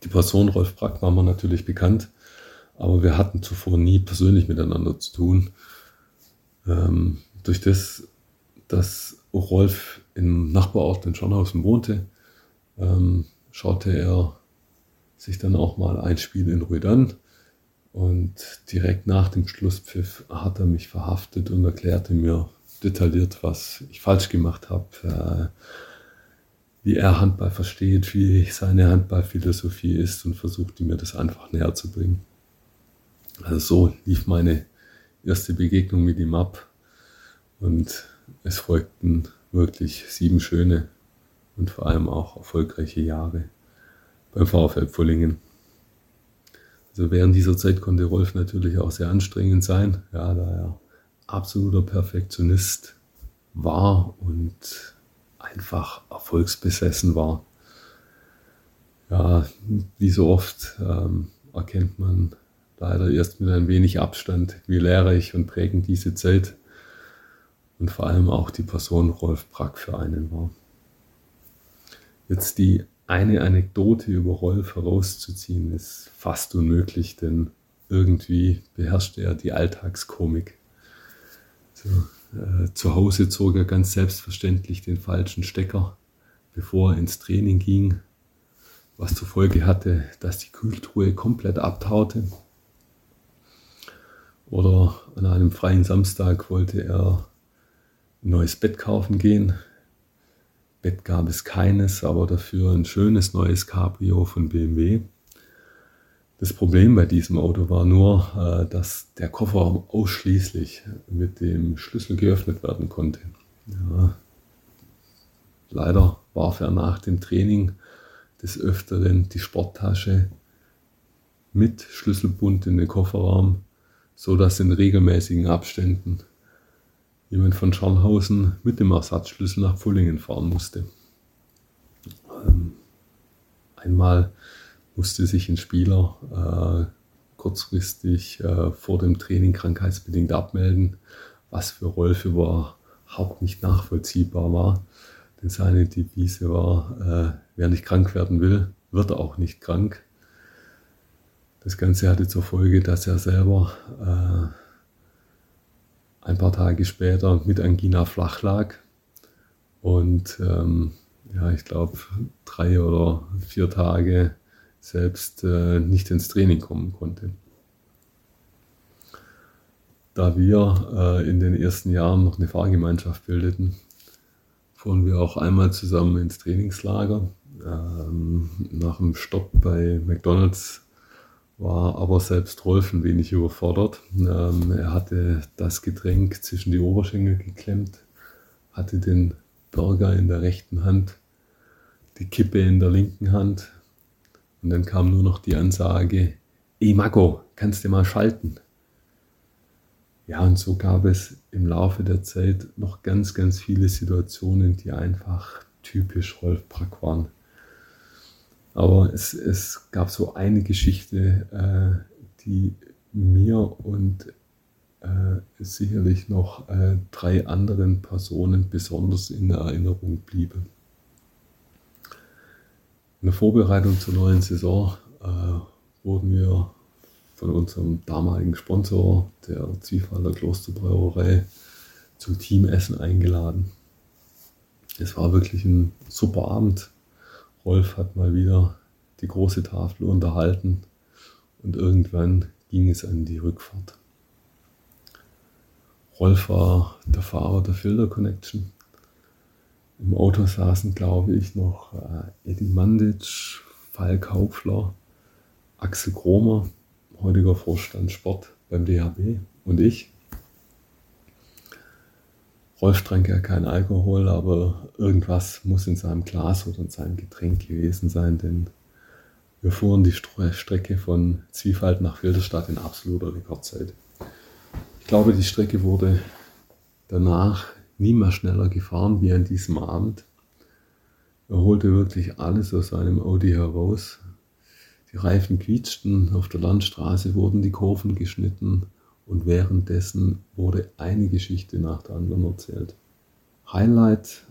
Die Person Rolf Brack war mir natürlich bekannt, aber wir hatten zuvor nie persönlich miteinander zu tun. Ähm, durch das, dass Rolf im Nachbarort in Schornhausen wohnte, ähm, schaute er sich dann auch mal ein Spiel in Röd an. Und direkt nach dem Schlusspfiff hat er mich verhaftet und erklärte mir detailliert, was ich falsch gemacht habe. Äh, wie er Handball versteht, wie seine Handballphilosophie ist und versuchte mir das einfach näher zu bringen. Also so lief meine erste Begegnung mit ihm ab und es folgten wirklich sieben schöne und vor allem auch erfolgreiche Jahre beim VfL Pfullingen. Also während dieser Zeit konnte Rolf natürlich auch sehr anstrengend sein, ja, da er absoluter Perfektionist war und einfach erfolgsbesessen war. Ja, wie so oft ähm, erkennt man leider erst mit ein wenig Abstand, wie lehrreich und prägend diese Zeit und vor allem auch die Person Rolf Brack für einen war. Jetzt die eine Anekdote über Rolf herauszuziehen, ist fast unmöglich, denn irgendwie beherrschte er die Alltagskomik. So, äh, zu Hause zog er ganz selbstverständlich den falschen Stecker, bevor er ins Training ging, was zur Folge hatte, dass die Kühltruhe komplett abtaute. Oder an einem freien Samstag wollte er neues Bett kaufen gehen. Bett gab es keines, aber dafür ein schönes neues Cabrio von BMW. Das Problem bei diesem Auto war nur, äh, dass der Kofferraum ausschließlich mit dem Schlüssel geöffnet werden konnte. Ja. Leider warf er nach dem Training des Öfteren die Sporttasche mit Schlüsselbund in den Kofferraum, so dass in regelmäßigen Abständen jemand von Scharnhausen mit dem Ersatzschlüssel nach Pfullingen fahren musste. Ähm, einmal musste sich ein Spieler äh, kurzfristig äh, vor dem Training krankheitsbedingt abmelden, was für Rolf überhaupt nicht nachvollziehbar war. Denn seine Devise war, äh, wer nicht krank werden will, wird auch nicht krank. Das Ganze hatte zur Folge, dass er selber äh, ein paar Tage später mit Angina flach lag und ähm, ja, ich glaube, drei oder vier Tage selbst äh, nicht ins Training kommen konnte. Da wir äh, in den ersten Jahren noch eine Fahrgemeinschaft bildeten, fuhren wir auch einmal zusammen ins Trainingslager. Ähm, nach dem Stopp bei McDonald's war aber selbst Rolf ein wenig überfordert. Ähm, er hatte das Getränk zwischen die Oberschenkel geklemmt, hatte den Burger in der rechten Hand, die Kippe in der linken Hand und dann kam nur noch die Ansage, Ey Marco, kannst du mal schalten? Ja, und so gab es im Laufe der Zeit noch ganz, ganz viele Situationen, die einfach typisch Rolf Brack waren. Aber es, es gab so eine Geschichte, äh, die mir und äh, sicherlich noch äh, drei anderen Personen besonders in Erinnerung bliebe. In der Vorbereitung zur neuen Saison äh, wurden wir von unserem damaligen Sponsor, der Zwiefalter Klosterbrauerei, zum Teamessen eingeladen. Es war wirklich ein super Abend. Rolf hat mal wieder die große Tafel unterhalten und irgendwann ging es an die Rückfahrt. Rolf war der Fahrer der Filter Connection. Im Auto saßen, glaube ich, noch äh, Eddie Mandic, Falk Haupfler, Axel Kromer, heutiger Vorstand Sport beim DHB und ich. Rolf trank ja keinen Alkohol, aber irgendwas muss in seinem Glas oder in seinem Getränk gewesen sein, denn wir fuhren die Strecke von Zwiefalt nach Filderstadt in absoluter Rekordzeit. Ich glaube, die Strecke wurde danach nie mehr schneller gefahren wie an diesem Abend. Er holte wirklich alles aus seinem Audi heraus. Die Reifen quietschten, auf der Landstraße wurden die Kurven geschnitten und währenddessen wurde eine Geschichte nach der anderen erzählt. Highlight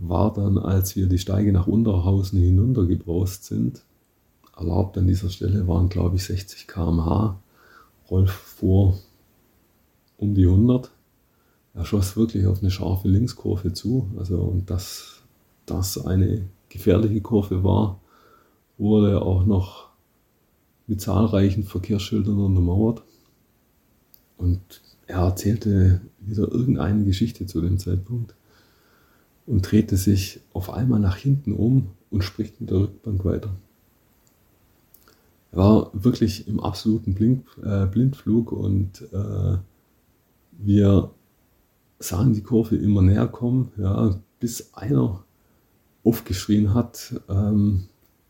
war dann, als wir die Steige nach Unterhausen hinuntergebraust sind. Erlaubt an dieser Stelle waren, glaube ich, 60 km/h. Rolf fuhr um die 100. Er schoss wirklich auf eine scharfe Linkskurve zu. Also, und dass das eine gefährliche Kurve war, wurde auch noch mit zahlreichen Verkehrsschildern untermauert. Und er erzählte wieder irgendeine Geschichte zu dem Zeitpunkt und drehte sich auf einmal nach hinten um und spricht mit der Rückbank weiter. Er war wirklich im absoluten Blind, äh, Blindflug und äh, wir sahen die Kurve immer näher kommen, ja, bis einer aufgeschrien hat. Ähm,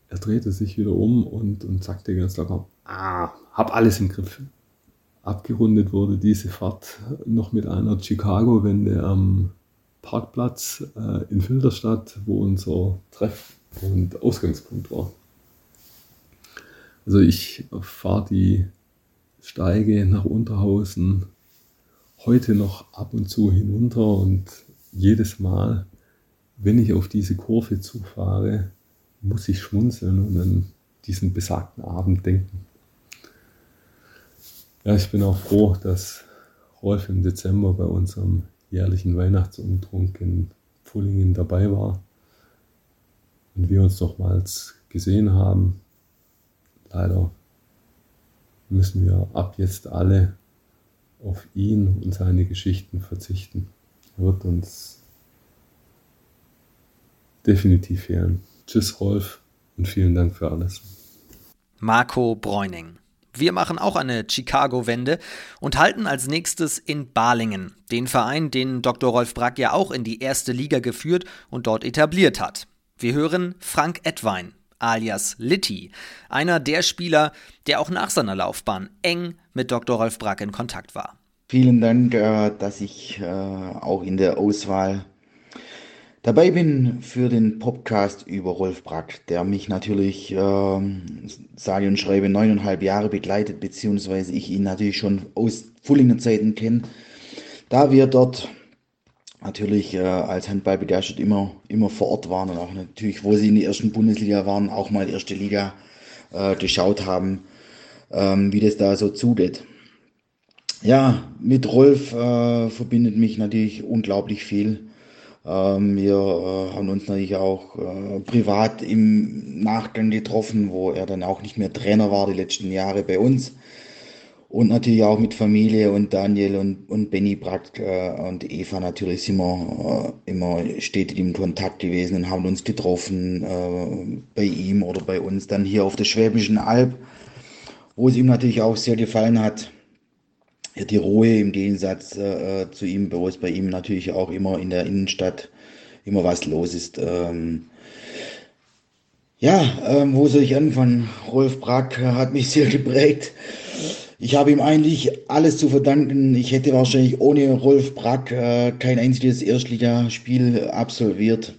er drehte sich wieder um und, und sagte ganz locker, ah, hab alles im Griff. Abgerundet wurde diese Fahrt noch mit einer Chicago-Wende am Parkplatz äh, in Filderstadt, wo unser Treff- und Ausgangspunkt war. Also ich fahre die Steige nach Unterhausen heute noch ab und zu hinunter und jedes Mal, wenn ich auf diese Kurve zufahre, muss ich schmunzeln und an diesen besagten Abend denken. Ja, ich bin auch froh, dass Rolf im Dezember bei unserem jährlichen Weihnachtsumtrunk in Pfullingen dabei war und wir uns nochmals gesehen haben. Leider müssen wir ab jetzt alle auf ihn und seine Geschichten verzichten. Er wird uns definitiv fehlen. Tschüss, Rolf, und vielen Dank für alles. Marco Bräuning. Wir machen auch eine Chicago-Wende und halten als nächstes in Balingen, den Verein, den Dr. Rolf Brack ja auch in die erste Liga geführt und dort etabliert hat. Wir hören Frank Edwein, alias Litti, einer der Spieler, der auch nach seiner Laufbahn eng mit Dr. Rolf Brack in Kontakt war. Vielen Dank, äh, dass ich äh, auch in der Auswahl dabei bin für den Podcast über Rolf Brack, der mich natürlich ähm, sage und schreibe neuneinhalb Jahre begleitet, beziehungsweise ich ihn natürlich schon aus Fullinger Zeiten kenne, da wir dort natürlich äh, als Handballbegeistert immer, immer vor Ort waren und auch natürlich, wo sie in der ersten Bundesliga waren, auch mal erste Liga äh, geschaut haben, ähm, wie das da so zugeht. Ja, mit Rolf äh, verbindet mich natürlich unglaublich viel. Ähm, wir äh, haben uns natürlich auch äh, privat im Nachgang getroffen, wo er dann auch nicht mehr Trainer war die letzten Jahre bei uns. Und natürlich auch mit Familie und Daniel und, und Benny Brack äh, und Eva natürlich sind wir immer stetig im Kontakt gewesen und haben uns getroffen bei ihm oder bei uns dann hier auf der Schwäbischen Alb, wo es ihm natürlich auch sehr gefallen hat. Die Ruhe im Gegensatz äh, zu ihm, wo es bei ihm natürlich auch immer in der Innenstadt immer was los ist. Ähm, ja, ähm, wo soll ich anfangen? Rolf Brack hat mich sehr <laughs> geprägt. Ich habe ihm eigentlich alles zu verdanken. Ich hätte wahrscheinlich ohne Rolf Brack äh, kein einziges Erstligaspiel absolviert.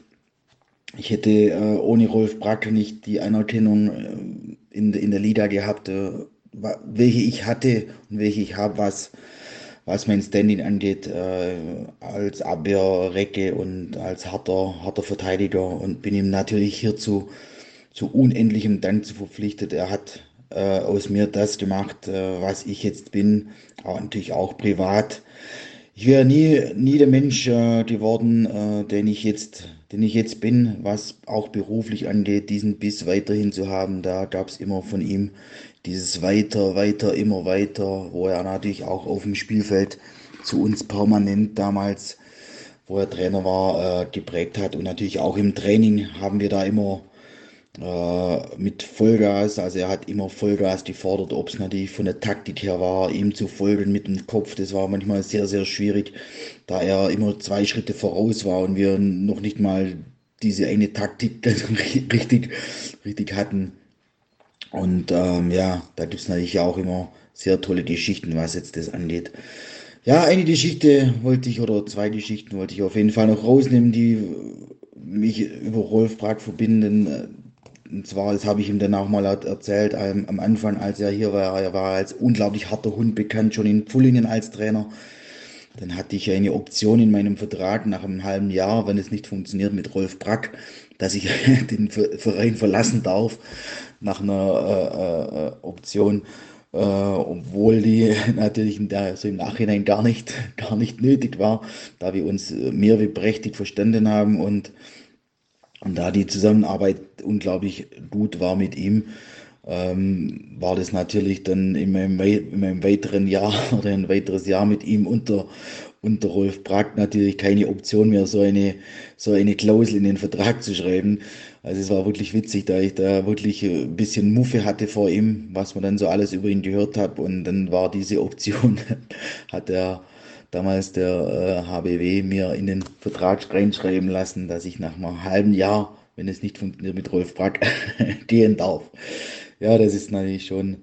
Ich hätte äh, ohne Rolf Brack nicht die Anerkennung äh, in, in der Liga gehabt, äh, welche ich hatte und welche ich habe, was, was mein Standing angeht, äh, als Abwehrrecke und als harter, harter Verteidiger und bin ihm natürlich hierzu zu unendlichem Dank zu verpflichtet. Er hat äh, aus mir das gemacht, äh, was ich jetzt bin, aber natürlich auch privat. Ich wäre nie, nie der Mensch äh, geworden, äh, den ich jetzt, den ich jetzt bin, was auch beruflich angeht, diesen Biss weiterhin zu haben. Da gab es immer von ihm dieses weiter, weiter, immer weiter, wo er natürlich auch auf dem Spielfeld zu uns permanent damals, wo er Trainer war, äh, geprägt hat. Und natürlich auch im Training haben wir da immer äh, mit Vollgas. Also er hat immer Vollgas gefordert, ob es natürlich von der Taktik her war, ihm zu folgen mit dem Kopf. Das war manchmal sehr, sehr schwierig, da er immer zwei Schritte voraus war und wir noch nicht mal diese eine Taktik <laughs> richtig, richtig hatten. Und ähm, ja, da gibt es natürlich auch immer sehr tolle Geschichten, was jetzt das angeht. Ja, eine Geschichte wollte ich, oder zwei Geschichten wollte ich auf jeden Fall noch rausnehmen, die mich über Rolf Prag verbinden. Und zwar, das habe ich ihm dann auch mal erzählt, am Anfang, als er hier war, er war als unglaublich harter Hund bekannt, schon in Pfullingen als Trainer. Dann hatte ich eine Option in meinem Vertrag nach einem halben Jahr, wenn es nicht funktioniert mit Rolf Brack, dass ich <laughs> den Verein verlassen darf nach einer äh, äh, Option, äh, obwohl die <laughs> natürlich der, so im Nachhinein gar nicht, <laughs> gar nicht nötig war, da wir uns mehr wie prächtig verstanden haben und und da die Zusammenarbeit unglaublich gut war mit ihm, ähm, war das natürlich dann in meinem, in meinem, weiteren Jahr <laughs> oder ein weiteres Jahr mit ihm unter, unter Rolf Brack natürlich keine Option mehr, so eine, so eine Klausel in den Vertrag zu schreiben. Also es war wirklich witzig, da ich da wirklich ein bisschen Muffe hatte vor ihm, was man dann so alles über ihn gehört hat. Und dann war diese Option, <laughs> hat er damals der äh, HBW mir in den Vertrag reinschreiben lassen, dass ich nach einem halben Jahr, wenn es nicht funktioniert mit Rolf Brack, <laughs> gehen darf. Ja, das ist natürlich schon,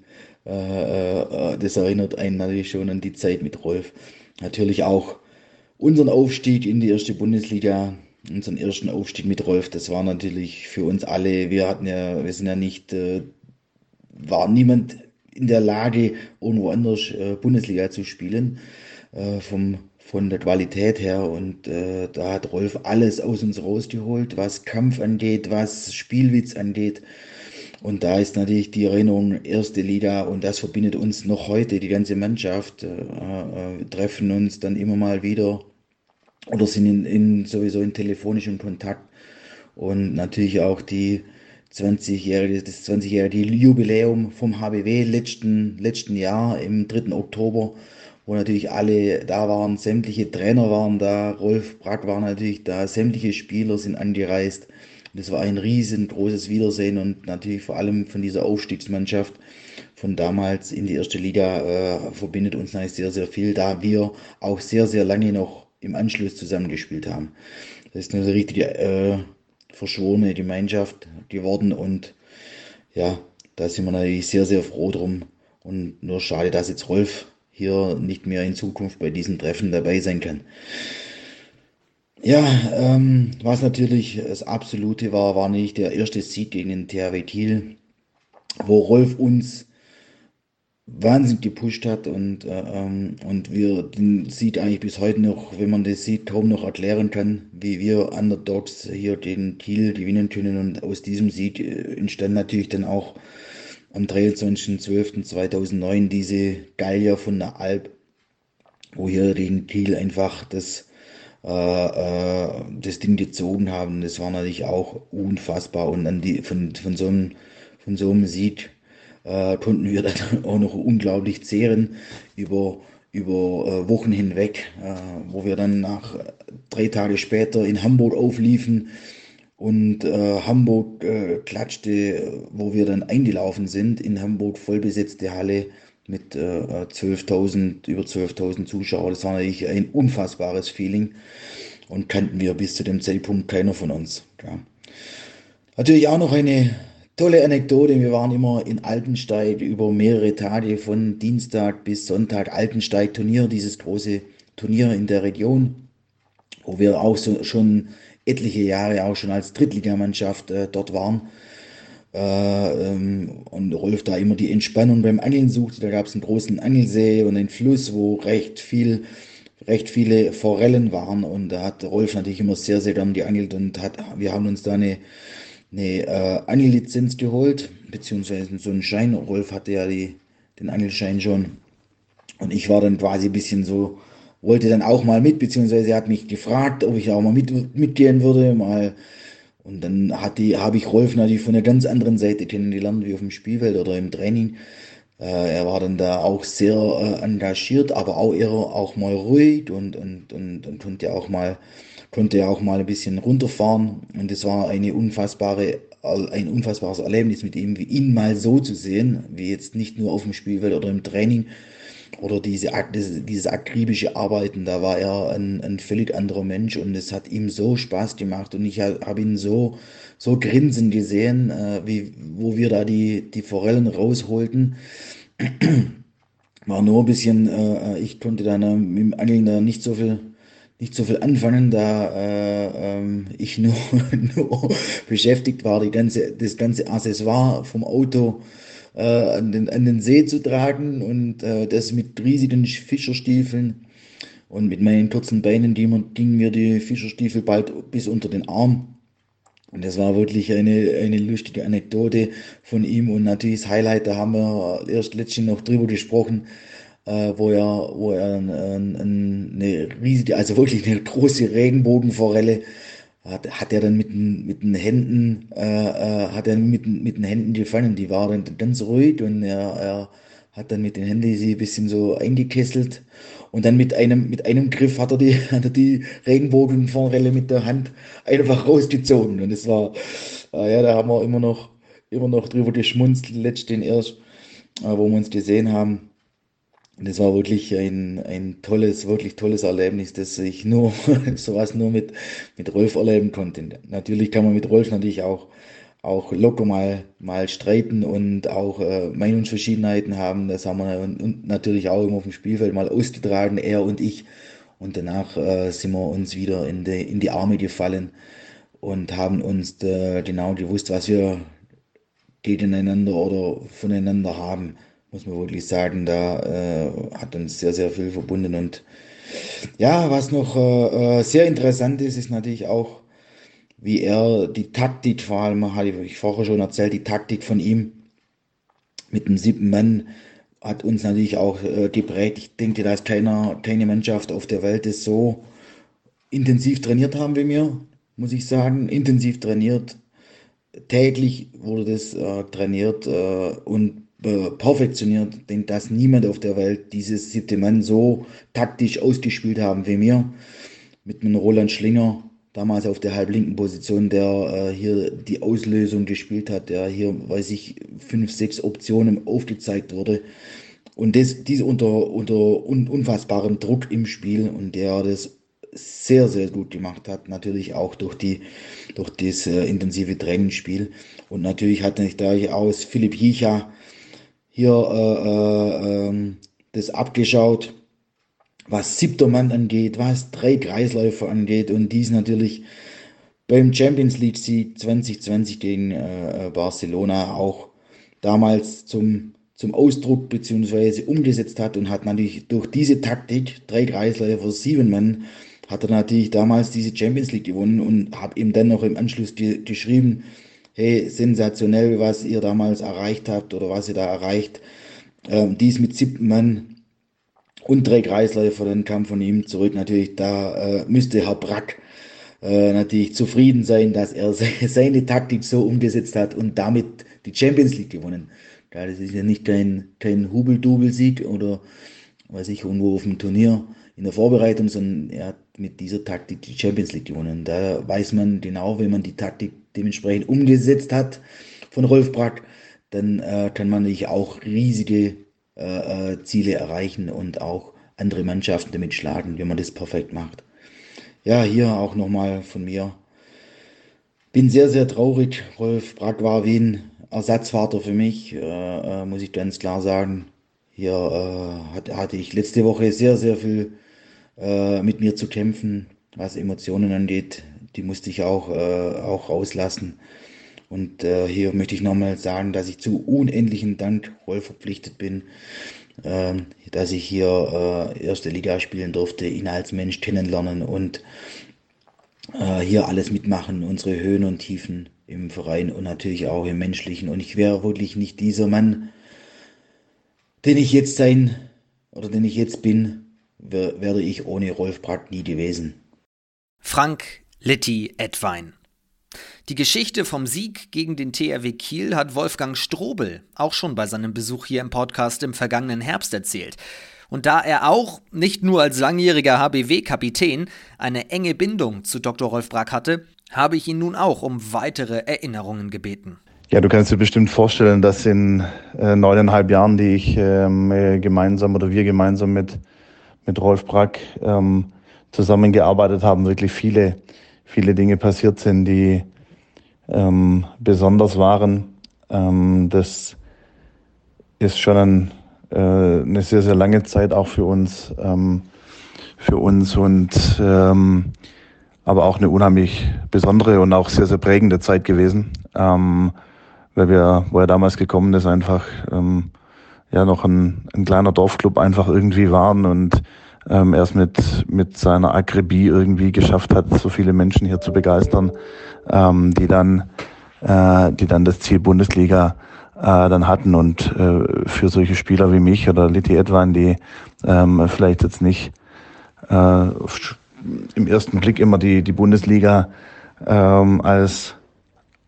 äh, äh, das erinnert einen natürlich schon an die Zeit mit Rolf. Natürlich auch unseren Aufstieg in die erste Bundesliga, unseren ersten Aufstieg mit Rolf, das war natürlich für uns alle, wir hatten ja, wir sind ja nicht, äh, war niemand in der Lage, irgendwo anders äh, Bundesliga zu spielen äh, vom, von der Qualität her. Und äh, da hat Rolf alles aus uns rausgeholt, was Kampf angeht, was Spielwitz angeht. Und da ist natürlich die Erinnerung erste Liga und das verbindet uns noch heute, die ganze Mannschaft. Äh, äh, treffen uns dann immer mal wieder oder sind in, in, sowieso in telefonischem Kontakt. Und natürlich auch die 20-jährige, das 20-jährige Jubiläum vom HBW letzten, letzten Jahr im 3. Oktober wo natürlich alle da waren, sämtliche Trainer waren da, Rolf Brack war natürlich da, sämtliche Spieler sind angereist. Das war ein riesengroßes Wiedersehen und natürlich vor allem von dieser Aufstiegsmannschaft von damals in die erste Liga äh, verbindet uns natürlich sehr, sehr viel, da wir auch sehr, sehr lange noch im Anschluss zusammengespielt haben. Das ist eine richtige äh, verschworene Gemeinschaft geworden und ja, da sind wir natürlich sehr, sehr froh drum. Und nur schade, dass jetzt Rolf hier nicht mehr in Zukunft bei diesen Treffen dabei sein kann. Ja, ähm, was natürlich das Absolute war, war nicht der erste Sieg gegen den THW Kiel, wo Rolf uns wahnsinnig gepusht hat und, äh, ähm, und wir den sieht eigentlich bis heute noch, wenn man das sieht, kaum noch erklären kann, wie wir Underdogs hier den Kiel gewinnen können und aus diesem Sieg äh, entstand natürlich dann auch am 23.12.2009 diese Gallier von der Alp, wo hier den Kiel einfach das äh, äh, das Ding gezogen haben. Das war natürlich auch unfassbar und an die, von, von, so einem, von so einem Sieg äh, konnten wir dann <laughs> auch noch unglaublich zehren über, über äh, Wochen hinweg, äh, wo wir dann nach drei Tage später in Hamburg aufliefen und äh, Hamburg äh, klatschte, wo wir dann eingelaufen sind, in Hamburg vollbesetzte Halle mit äh, 12.000, über 12.000 Zuschauer. Das war natürlich ein unfassbares Feeling und kannten wir bis zu dem Zeitpunkt keiner von uns. Ja. Natürlich auch noch eine Tolle Anekdote, wir waren immer in Altensteig über mehrere Tage von Dienstag bis Sonntag Altensteig Turnier, dieses große Turnier in der Region, wo wir auch so, schon etliche Jahre auch schon als Drittligamannschaft äh, dort waren. Äh, ähm, und Rolf da immer die Entspannung beim Angeln suchte. Da gab es einen großen Angelsee und einen Fluss, wo recht viel recht viele Forellen waren und da hat Rolf natürlich immer sehr, sehr gern geangelt und hat, wir haben uns da eine eine äh, Angellizenz geholt, beziehungsweise so einen Schein. Rolf hatte ja die, den Angelschein schon. Und ich war dann quasi ein bisschen so, wollte dann auch mal mit, beziehungsweise er hat mich gefragt, ob ich auch mal mit, mitgehen würde, mal. Und dann habe ich Rolf natürlich von einer ganz anderen Seite kennengelernt, wie auf dem Spielfeld oder im Training. Äh, er war dann da auch sehr äh, engagiert, aber auch eher auch mal ruhig und, und, und, und konnte auch mal konnte auch mal ein bisschen runterfahren. Und es war eine unfassbare, ein unfassbares Erlebnis mit ihm, wie ihn mal so zu sehen, wie jetzt nicht nur auf dem Spielfeld oder im Training oder diese, dieses akribische Arbeiten, da war er ein, ein völlig anderer Mensch und es hat ihm so Spaß gemacht. Und ich habe ihn so, so grinsen gesehen, äh, wie, wo wir da die, die Forellen rausholten. <clears throat> War nur ein bisschen, äh, ich konnte dann äh, mit dem Angeln da nicht so viel nicht so viel anfangen, da äh, ähm, ich nur, <laughs> nur beschäftigt war, die ganze, das ganze Accessoire vom Auto äh, an, den, an den See zu tragen und äh, das mit riesigen Fischerstiefeln und mit meinen kurzen Beinen gingen mir die Fischerstiefel bald bis unter den Arm. Und das war wirklich eine, eine lustige Anekdote von ihm und natürlich das Highlight, da haben wir erst letztens noch drüber gesprochen, äh, wo er, wo er ein, ein, eine riesige, also wirklich eine große Regenbogenforelle hat, hat er dann mit den, mit den Händen, äh, äh, hat er mit, mit den Händen gefangen. Die war dann ganz ruhig und er, er hat dann mit den Händen sie ein bisschen so eingekesselt und dann mit einem, mit einem Griff hat er die, <laughs> hat er die Regenbogenforelle mit der Hand einfach rausgezogen. Und es war, äh, ja, da haben wir immer noch, immer noch drüber geschmunzelt, letztendlich erst, äh, wo wir uns gesehen haben. Und es war wirklich ein, ein tolles, wirklich tolles Erlebnis, dass ich nur <laughs> sowas nur mit, mit Rolf erleben konnte. Natürlich kann man mit Rolf natürlich auch, auch locker mal, mal streiten und auch äh, Meinungsverschiedenheiten haben. Das haben wir und natürlich auch immer auf dem Spielfeld mal ausgetragen, er und ich. Und danach äh, sind wir uns wieder in die, in die Arme gefallen und haben uns genau gewusst, was wir gegeneinander oder voneinander haben muss man wirklich sagen, da äh, hat uns sehr, sehr viel verbunden. Und ja, was noch äh, äh, sehr interessant ist, ist natürlich auch, wie er die Taktik, vor allem hatte ich vorher schon erzählt, die Taktik von ihm mit dem siebten Mann hat uns natürlich auch äh, geprägt. Ich denke, dass keiner, keine Mannschaft auf der Welt das so intensiv trainiert haben wie wir, muss ich sagen. Intensiv trainiert. Täglich wurde das äh, trainiert äh, und perfektioniert, denn dass niemand auf der Welt dieses siebte Mann so taktisch ausgespielt haben wie mir. Mit einem Roland Schlinger, damals auf der halblinken Position, der äh, hier die Auslösung gespielt hat, der hier, weiß ich, fünf, sechs Optionen aufgezeigt wurde. Und das, dies unter, unter un, unfassbarem Druck im Spiel und der das sehr, sehr gut gemacht hat. Natürlich auch durch, die, durch das äh, intensive Trainingsspiel. Und natürlich hat nicht da aus Philipp Hicha hier äh, äh, ähm, das abgeschaut, was siebter Mann angeht, was drei Kreisläufer angeht. Und dies natürlich beim Champions League Sieg 2020 gegen äh, Barcelona auch damals zum, zum Ausdruck beziehungsweise umgesetzt hat und hat natürlich durch diese Taktik, drei Kreisläufer, sieben Mann, hat er natürlich damals diese Champions League gewonnen und habe ihm dann noch im Anschluss ge geschrieben, hey, sensationell, was ihr damals erreicht habt oder was ihr da erreicht. Ähm, dies mit siebten Mann und drei Kreisläufer, dann kam von ihm zurück natürlich, da äh, müsste Herr Brack äh, natürlich zufrieden sein, dass er <laughs> seine Taktik so umgesetzt hat und damit die Champions League gewonnen. Ja, das ist ja nicht kein, kein Hubel-Dubel-Sieg oder weiß ich, irgendwo auf dem Turnier in der Vorbereitung, sondern er hat mit dieser Taktik die Champions League gewonnen. Da weiß man genau, wenn man die Taktik dementsprechend umgesetzt hat von Rolf Brack, dann äh, kann man natürlich auch riesige äh, äh, Ziele erreichen und auch andere Mannschaften damit schlagen, wenn man das perfekt macht. Ja, hier auch nochmal von mir. Bin sehr, sehr traurig. Rolf Brack war wie ein Ersatzvater für mich, äh, äh muss ich ganz klar sagen. Hier äh, hat, hatte ich letzte Woche sehr, sehr viel äh, mit mir zu kämpfen, was Emotionen angeht. Die musste ich auch, äh, auch rauslassen. Und äh, hier möchte ich nochmal sagen, dass ich zu unendlichen Dank Rolf verpflichtet bin, äh, dass ich hier äh, erste Liga spielen durfte, ihn als Mensch kennenlernen und äh, hier alles mitmachen, unsere Höhen und Tiefen im Verein und natürlich auch im menschlichen. Und ich wäre wirklich nicht dieser Mann, den ich jetzt sein oder den ich jetzt bin, wäre ich ohne Rolf Brack nie gewesen. Frank Litti Edwein. Die Geschichte vom Sieg gegen den THW Kiel hat Wolfgang Strobel auch schon bei seinem Besuch hier im Podcast im vergangenen Herbst erzählt. Und da er auch, nicht nur als langjähriger HBW-Kapitän, eine enge Bindung zu Dr. Rolf Brack hatte, habe ich ihn nun auch um weitere Erinnerungen gebeten. Ja, du kannst dir bestimmt vorstellen, dass in äh, neuneinhalb Jahren, die ich ähm, äh, gemeinsam oder wir gemeinsam mit, mit Rolf Brack ähm, zusammengearbeitet haben, wirklich viele, viele Dinge passiert sind, die ähm, besonders waren. Ähm, das ist schon ein, äh, eine sehr, sehr lange Zeit auch für uns, ähm, für uns und ähm, aber auch eine unheimlich besondere und auch sehr, sehr prägende Zeit gewesen, ähm, weil wir, wo er damals gekommen ist, einfach ähm, ja noch ein, ein kleiner Dorfclub einfach irgendwie waren und ähm, erst mit, mit seiner Akribie irgendwie geschafft hat, so viele Menschen hier zu begeistern, ähm, die dann, äh, die dann das Ziel Bundesliga äh, dann hatten und äh, für solche Spieler wie mich oder Litti Edwan, die ähm, vielleicht jetzt nicht äh, im ersten Blick immer die, die Bundesliga ähm, als,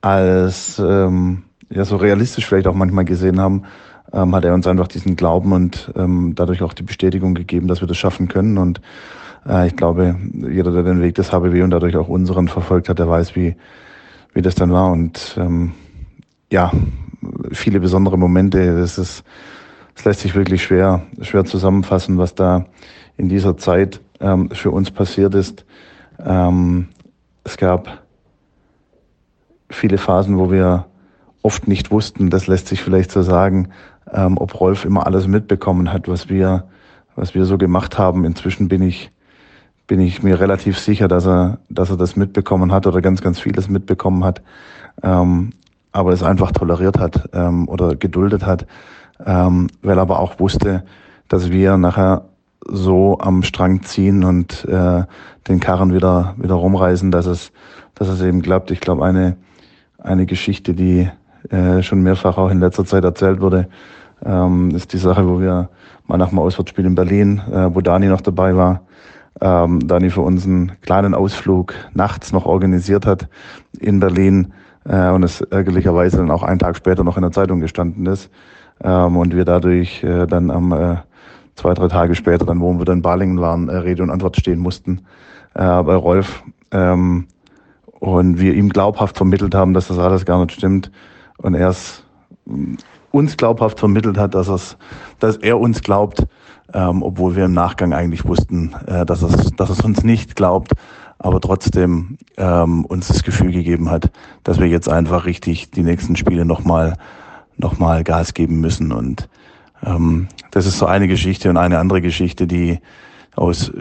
als ähm, ja, so realistisch vielleicht auch manchmal gesehen haben, ähm, hat er uns einfach diesen Glauben und ähm, dadurch auch die Bestätigung gegeben, dass wir das schaffen können. Und äh, ich glaube, jeder, der den Weg des HBW und dadurch auch unseren verfolgt hat, der weiß, wie, wie das dann war. Und ähm, ja, viele besondere Momente. Das ist, es lässt sich wirklich schwer, schwer zusammenfassen, was da in dieser Zeit ähm, für uns passiert ist. Ähm, es gab viele Phasen, wo wir oft nicht wussten, das lässt sich vielleicht so sagen, ähm, ob Rolf immer alles mitbekommen hat, was wir, was wir so gemacht haben. Inzwischen bin ich, bin ich mir relativ sicher, dass er, dass er das mitbekommen hat oder ganz, ganz vieles mitbekommen hat, ähm, aber es einfach toleriert hat ähm, oder geduldet hat, ähm, weil er aber auch wusste, dass wir nachher so am Strang ziehen und äh, den Karren wieder wieder rumreißen, dass es dass es eben klappt. Ich glaube eine eine Geschichte, die äh, schon mehrfach auch in letzter Zeit erzählt wurde, ähm, ist die Sache, wo wir mal nach dem Auswärtsspiel in Berlin, äh, wo Dani noch dabei war, ähm, Dani für uns einen kleinen Ausflug nachts noch organisiert hat in Berlin äh, und es ärgerlicherweise dann auch einen Tag später noch in der Zeitung gestanden ist ähm, und wir dadurch äh, dann am äh, zwei, drei Tage später, dann wo wir dann in Balingen waren, äh, Rede und Antwort stehen mussten äh, bei Rolf. Ähm, und wir ihm glaubhaft vermittelt haben, dass das alles gar nicht stimmt. Und er es mm, uns glaubhaft vermittelt hat, dass, es, dass er uns glaubt, ähm, obwohl wir im Nachgang eigentlich wussten, äh, dass, es, dass es uns nicht glaubt, aber trotzdem ähm, uns das Gefühl gegeben hat, dass wir jetzt einfach richtig die nächsten Spiele nochmal noch mal Gas geben müssen. Und ähm, das ist so eine Geschichte und eine andere Geschichte, die aus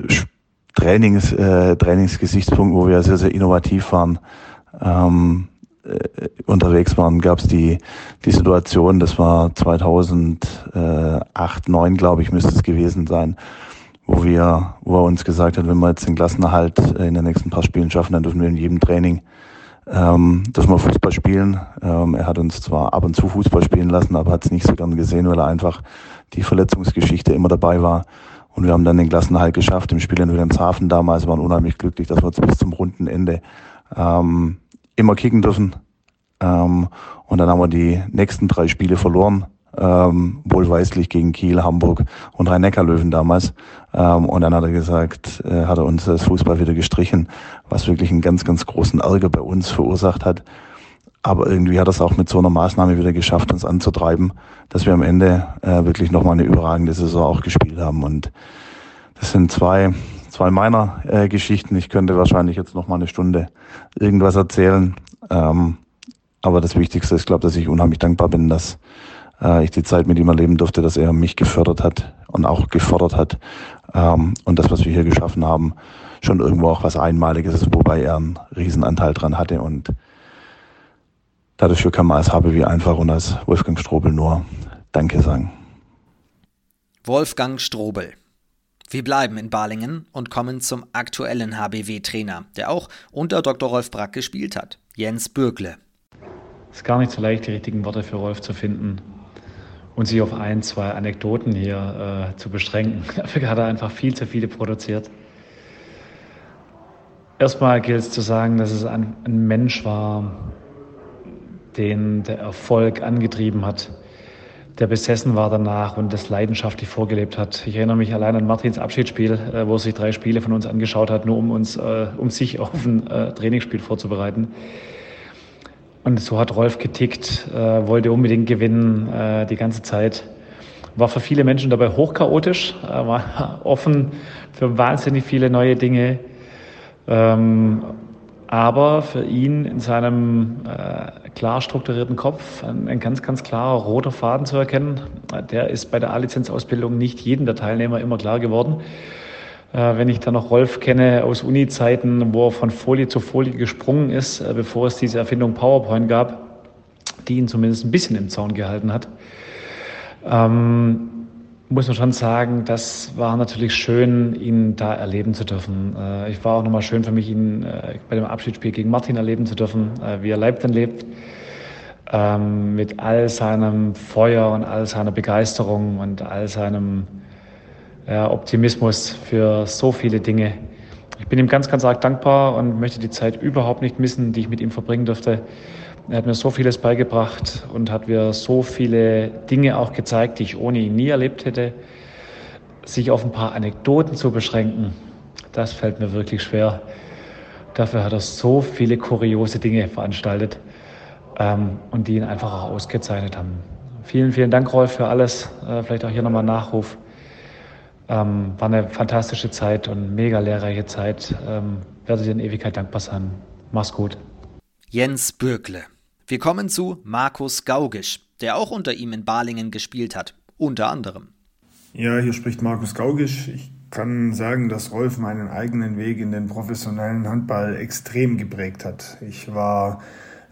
Trainings, äh, Trainingsgesichtspunkten, wo wir sehr, sehr innovativ waren, ähm, äh, unterwegs waren, gab es die, die Situation, das war 2008, 2009, glaube ich, müsste es gewesen sein, wo wir, wo er uns gesagt hat, wenn wir jetzt den Klassenerhalt in den nächsten paar Spielen schaffen, dann dürfen wir in jedem Training ähm, dürfen wir Fußball spielen. Ähm, er hat uns zwar ab und zu Fußball spielen lassen, aber hat es nicht so gern gesehen, weil er einfach die Verletzungsgeschichte immer dabei war. Und wir haben dann den Klassenhalt geschafft im Spiel in Wilhelmshaven damals, waren unheimlich glücklich, dass wir bis zum runden Ende ähm, immer kicken dürfen. Ähm, und dann haben wir die nächsten drei Spiele verloren, ähm, wohlweislich gegen Kiel, Hamburg und Rhein-Neckar-Löwen damals. Ähm, und dann hat er gesagt, äh, hat er uns das Fußball wieder gestrichen, was wirklich einen ganz, ganz großen Ärger bei uns verursacht hat. Aber irgendwie hat er es auch mit so einer Maßnahme wieder geschafft, uns anzutreiben, dass wir am Ende äh, wirklich nochmal eine überragende Saison auch gespielt haben. Und das sind zwei, zwei meiner äh, Geschichten. Ich könnte wahrscheinlich jetzt nochmal eine Stunde irgendwas erzählen. Ähm, aber das Wichtigste ist, glaube dass ich unheimlich dankbar bin, dass äh, ich die Zeit mit ihm erleben durfte, dass er mich gefördert hat und auch gefordert hat. Ähm, und das, was wir hier geschaffen haben, schon irgendwo auch was Einmaliges ist, wobei er einen Riesenanteil dran hatte. Und Dafür kann man als HBW einfach und als Wolfgang Strobel nur Danke sagen. Wolfgang Strobel. Wir bleiben in Balingen und kommen zum aktuellen HBW-Trainer, der auch unter Dr. Rolf Brack gespielt hat, Jens Bürgle. Es ist gar nicht so leicht, die richtigen Worte für Rolf zu finden und sich auf ein, zwei Anekdoten hier äh, zu beschränken. <laughs> Dafür hat er einfach viel zu viele produziert. Erstmal gilt es zu sagen, dass es ein, ein Mensch war, den der Erfolg angetrieben hat, der besessen war danach und das leidenschaftlich vorgelebt hat. Ich erinnere mich allein an Martins Abschiedsspiel, äh, wo er sich drei Spiele von uns angeschaut hat, nur um uns, äh, um sich auf ein äh, Trainingsspiel vorzubereiten. Und so hat Rolf getickt, wollte unbedingt gewinnen die ganze Zeit. War für viele Menschen dabei hochchaotisch, war <laughs> offen für wahnsinnig viele neue Dinge. Aber für ihn in seinem äh, klar strukturierten Kopf ein, ein, ganz, ganz klarer roter Faden zu erkennen. Der ist bei der A-Lizenzausbildung nicht jedem der Teilnehmer immer klar geworden. Äh, wenn ich dann noch Rolf kenne aus Uni-Zeiten, wo er von Folie zu Folie gesprungen ist, äh, bevor es diese Erfindung PowerPoint gab, die ihn zumindest ein bisschen im Zaun gehalten hat. Ähm, muss man schon sagen, das war natürlich schön, ihn da erleben zu dürfen. Äh, ich war auch nochmal schön für mich, ihn äh, bei dem Abschiedsspiel gegen Martin erleben zu dürfen, äh, wie er Leibten lebt. Ähm, mit all seinem Feuer und all seiner Begeisterung und all seinem Optimismus für so viele Dinge. Ich bin ihm ganz, ganz arg dankbar und möchte die Zeit überhaupt nicht missen, die ich mit ihm verbringen durfte. Er hat mir so vieles beigebracht und hat mir so viele Dinge auch gezeigt, die ich ohne ihn nie erlebt hätte. Sich auf ein paar Anekdoten zu beschränken, das fällt mir wirklich schwer. Dafür hat er so viele kuriose Dinge veranstaltet ähm, und die ihn einfach auch ausgezeichnet haben. Vielen, vielen Dank, Rolf, für alles. Äh, vielleicht auch hier nochmal Nachruf. Ähm, war eine fantastische Zeit und mega lehrreiche Zeit. Ähm, werde dir in Ewigkeit dankbar sein. Mach's gut. Jens Bürgle. Wir kommen zu Markus Gaugisch, der auch unter ihm in Balingen gespielt hat, unter anderem. Ja, hier spricht Markus Gaugisch. Ich kann sagen, dass Rolf meinen eigenen Weg in den professionellen Handball extrem geprägt hat. Ich war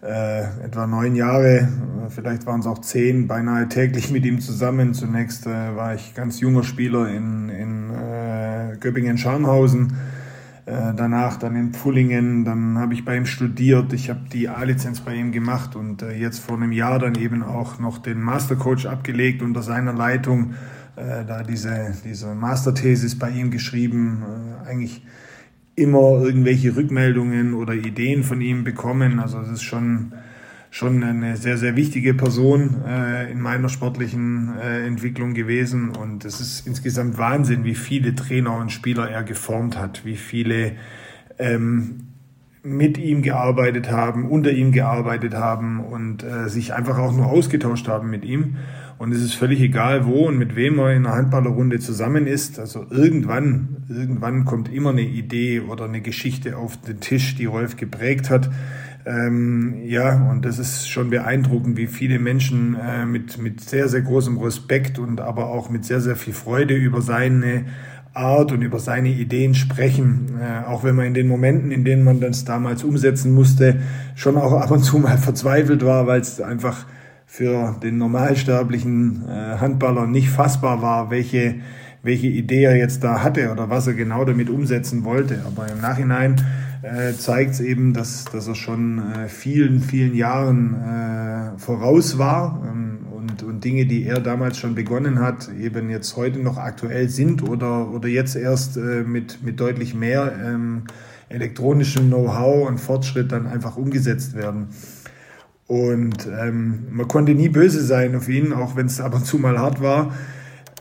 äh, etwa neun Jahre, vielleicht waren es auch zehn, beinahe täglich mit ihm zusammen. Zunächst äh, war ich ganz junger Spieler in, in äh, Göppingen-Scharnhausen äh, danach dann in Pfullingen, dann habe ich bei ihm studiert, ich habe die A-Lizenz bei ihm gemacht und äh, jetzt vor einem Jahr dann eben auch noch den Mastercoach abgelegt unter seiner Leitung, äh, da diese, diese Masterthesis bei ihm geschrieben, äh, eigentlich immer irgendwelche Rückmeldungen oder Ideen von ihm bekommen, also es ist schon schon eine sehr, sehr wichtige Person äh, in meiner sportlichen äh, Entwicklung gewesen. Und es ist insgesamt Wahnsinn, wie viele Trainer und Spieler er geformt hat, wie viele ähm, mit ihm gearbeitet haben, unter ihm gearbeitet haben und äh, sich einfach auch nur ausgetauscht haben mit ihm. Und es ist völlig egal, wo und mit wem er in einer Handballerrunde zusammen ist. Also irgendwann, irgendwann kommt immer eine Idee oder eine Geschichte auf den Tisch, die Rolf geprägt hat. Ähm, ja, und das ist schon beeindruckend, wie viele Menschen äh, mit, mit sehr, sehr großem Respekt und aber auch mit sehr, sehr viel Freude über seine Art und über seine Ideen sprechen. Äh, auch wenn man in den Momenten, in denen man das damals umsetzen musste, schon auch ab und zu mal verzweifelt war, weil es einfach für den normalsterblichen äh, Handballer nicht fassbar war, welche, welche Idee er jetzt da hatte oder was er genau damit umsetzen wollte. Aber im Nachhinein äh, zeigt es eben, dass, dass er schon äh, vielen, vielen Jahren äh, voraus war. Ähm, und, und Dinge, die er damals schon begonnen hat, eben jetzt heute noch aktuell sind oder, oder jetzt erst äh, mit, mit deutlich mehr ähm, elektronischem Know-how und Fortschritt dann einfach umgesetzt werden. Und ähm, man konnte nie böse sein auf ihn, auch wenn es ab und zu mal hart war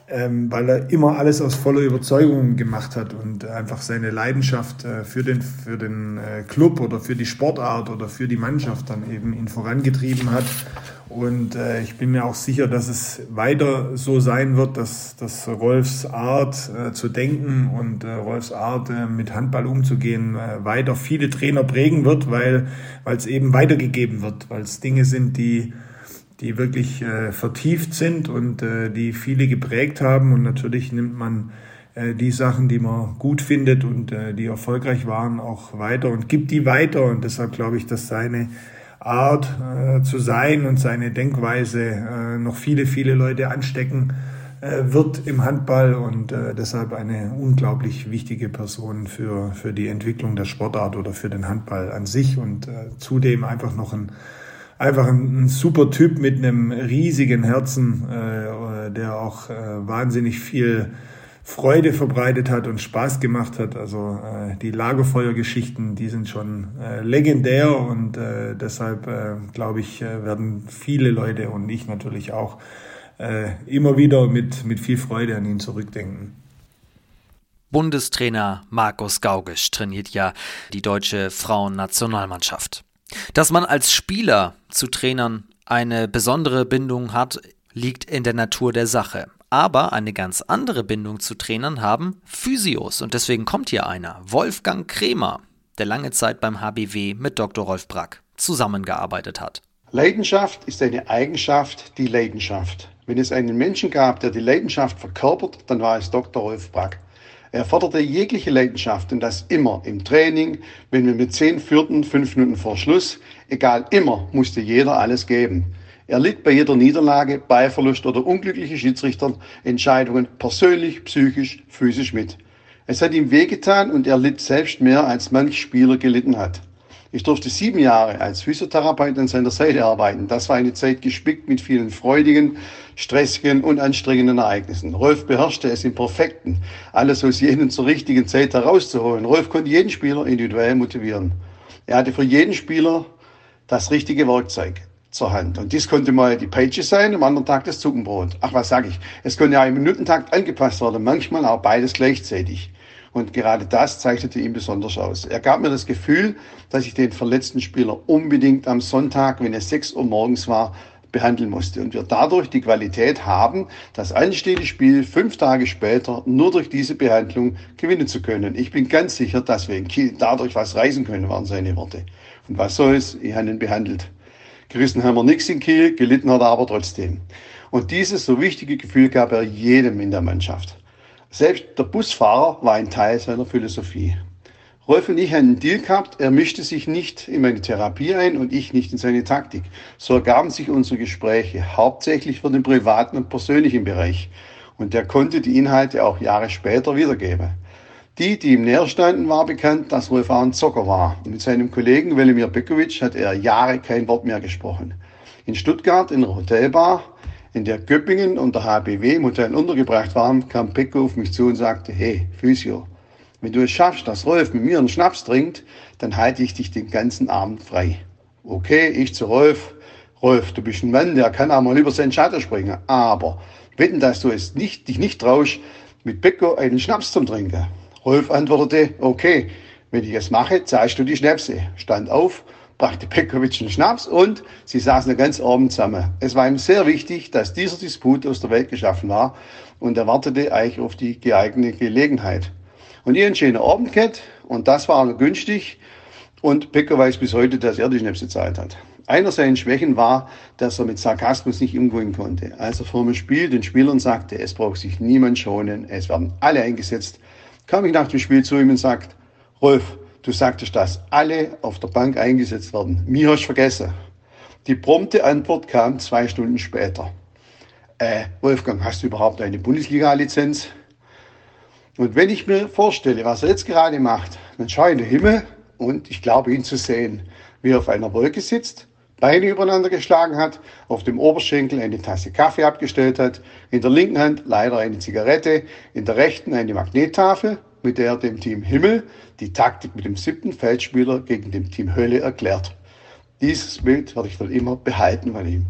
ähm, weil er immer alles aus voller Überzeugung gemacht hat und einfach seine Leidenschaft äh, für den, für den äh, Club oder für die Sportart oder für die Mannschaft dann eben ihn vorangetrieben hat. Und äh, ich bin mir auch sicher, dass es weiter so sein wird, dass, dass Rolfs Art äh, zu denken und äh, Rolfs Art äh, mit Handball umzugehen weiter viele Trainer prägen wird, weil es eben weitergegeben wird, weil es Dinge sind, die die wirklich äh, vertieft sind und äh, die viele geprägt haben. Und natürlich nimmt man äh, die Sachen, die man gut findet und äh, die erfolgreich waren, auch weiter und gibt die weiter. Und deshalb glaube ich, dass seine Art äh, zu sein und seine Denkweise äh, noch viele, viele Leute anstecken äh, wird im Handball und äh, deshalb eine unglaublich wichtige Person für, für die Entwicklung der Sportart oder für den Handball an sich und äh, zudem einfach noch ein einfach ein, ein, super Typ mit einem riesigen Herzen, äh, der auch äh, wahnsinnig viel Freude verbreitet hat und Spaß gemacht hat. Also äh, die Lagerfeuergeschichten, die sind schon äh, legendär und äh, deshalb äh, glaube ich, äh, werden viele Leute und ich natürlich auch äh, immer wieder mit, mit viel Freude an ihn zurückdenken. Bundestrainer Markus Gaugisch trainiert ja die deutsche Frauennationalmannschaft. Dass man als Spieler zu Trainern eine besondere Bindung hat, liegt in der Natur der Sache. Aber eine ganz andere Bindung zu Trainern haben Physios und deswegen kommt hier einer, Wolfgang Kremer, der lange Zeit beim HBW mit Dr. Rolf Brack zusammengearbeitet hat. Leidenschaft ist eine Eigenschaft, die Leidenschaft. Wenn es einen Menschen gab, der die Leidenschaft verkörpert, dann war es Dr. Rolf Brack. Er forderte jegliche Leidenschaft und das immer im Training, wenn wir mit zehn führten, fünf Minuten vor Schluss, egal immer, musste jeder alles geben. Er litt bei jeder Niederlage, Ballverlust oder unglückliche Schiedsrichterentscheidungen persönlich, psychisch, physisch mit. Es hat ihm wehgetan und er litt selbst mehr, als manch Spieler gelitten hat. Ich durfte sieben Jahre als Physiotherapeut an seiner Seite arbeiten. Das war eine Zeit gespickt mit vielen freudigen, stressigen und anstrengenden Ereignissen. Rolf beherrschte es im Perfekten, alles aus jenen zur richtigen Zeit herauszuholen. Rolf konnte jeden Spieler individuell motivieren. Er hatte für jeden Spieler das richtige Werkzeug zur Hand. Und dies konnte mal die Peitsche sein, am anderen Tag das Zuckenbrot. Ach, was sage ich? Es konnte ja im Minutentakt angepasst werden, manchmal auch beides gleichzeitig. Und gerade das zeichnete ihn besonders aus. Er gab mir das Gefühl, dass ich den verletzten Spieler unbedingt am Sonntag, wenn es 6 Uhr morgens war, behandeln musste. Und wir dadurch die Qualität haben, das anstehende Spiel fünf Tage später nur durch diese Behandlung gewinnen zu können. Ich bin ganz sicher, dass wir in Kiel dadurch was reisen können, waren seine Worte. Und was soll's? Ich habe ihn behandelt. Gerissen haben wir nichts in Kiel, gelitten hat er aber trotzdem. Und dieses so wichtige Gefühl gab er jedem in der Mannschaft. Selbst der Busfahrer war ein Teil seiner Philosophie. Rolf und ich haben einen Deal gehabt, er mischte sich nicht in meine Therapie ein und ich nicht in seine Taktik. So ergaben sich unsere Gespräche hauptsächlich für den privaten und persönlichen Bereich. Und er konnte die Inhalte auch Jahre später wiedergeben. Die, die ihm näher standen, war bekannt, dass Rolf auch ein Zocker war. Mit seinem Kollegen Velimir Bekovic hat er Jahre kein Wort mehr gesprochen. In Stuttgart in der Hotelbar in der Göppingen und der HBW im Hotel untergebracht waren, kam Pecco auf mich zu und sagte, hey, Physio, wenn du es schaffst, dass Rolf mit mir einen Schnaps trinkt, dann halte ich dich den ganzen Abend frei. Okay, ich zu Rolf. Rolf, du bist ein Mann, der kann auch mal über seinen Schatten springen. Aber wetten, dass du es nicht, dich nicht traust, mit Pecco einen Schnaps zum Trinken. Rolf antwortete, okay, wenn ich es mache, zahlst du die Schnäpse. Stand auf, brachte Pekovic einen Schnaps und sie saßen den ganzen Abend zusammen. Es war ihm sehr wichtig, dass dieser Disput aus der Welt geschaffen war und er wartete eigentlich auf die geeignete Gelegenheit. Und ich entschieden Abend gehabt und das war günstig und Pekko weiß bis heute, dass er die Schnäpse gezahlt hat. Einer seiner Schwächen war, dass er mit Sarkasmus nicht umgehen konnte. Als er vor dem Spiel den Spielern sagte, es braucht sich niemand schonen, es werden alle eingesetzt, kam ich nach dem Spiel zu ihm und sagte, Rolf, du sagtest, dass alle auf der Bank eingesetzt werden. Mir hast du vergessen. Die prompte Antwort kam zwei Stunden später. Äh, Wolfgang, hast du überhaupt eine Bundesliga-Lizenz? Und wenn ich mir vorstelle, was er jetzt gerade macht, dann schaue ich in den Himmel und ich glaube ihn zu sehen, wie er auf einer Wolke sitzt, Beine übereinander geschlagen hat, auf dem Oberschenkel eine Tasse Kaffee abgestellt hat, in der linken Hand leider eine Zigarette, in der rechten eine Magnettafel, mit der er dem Team Himmel die Taktik mit dem siebten Feldspieler gegen dem Team Hölle erklärt. Dieses Bild werde ich dann immer behalten von ihm.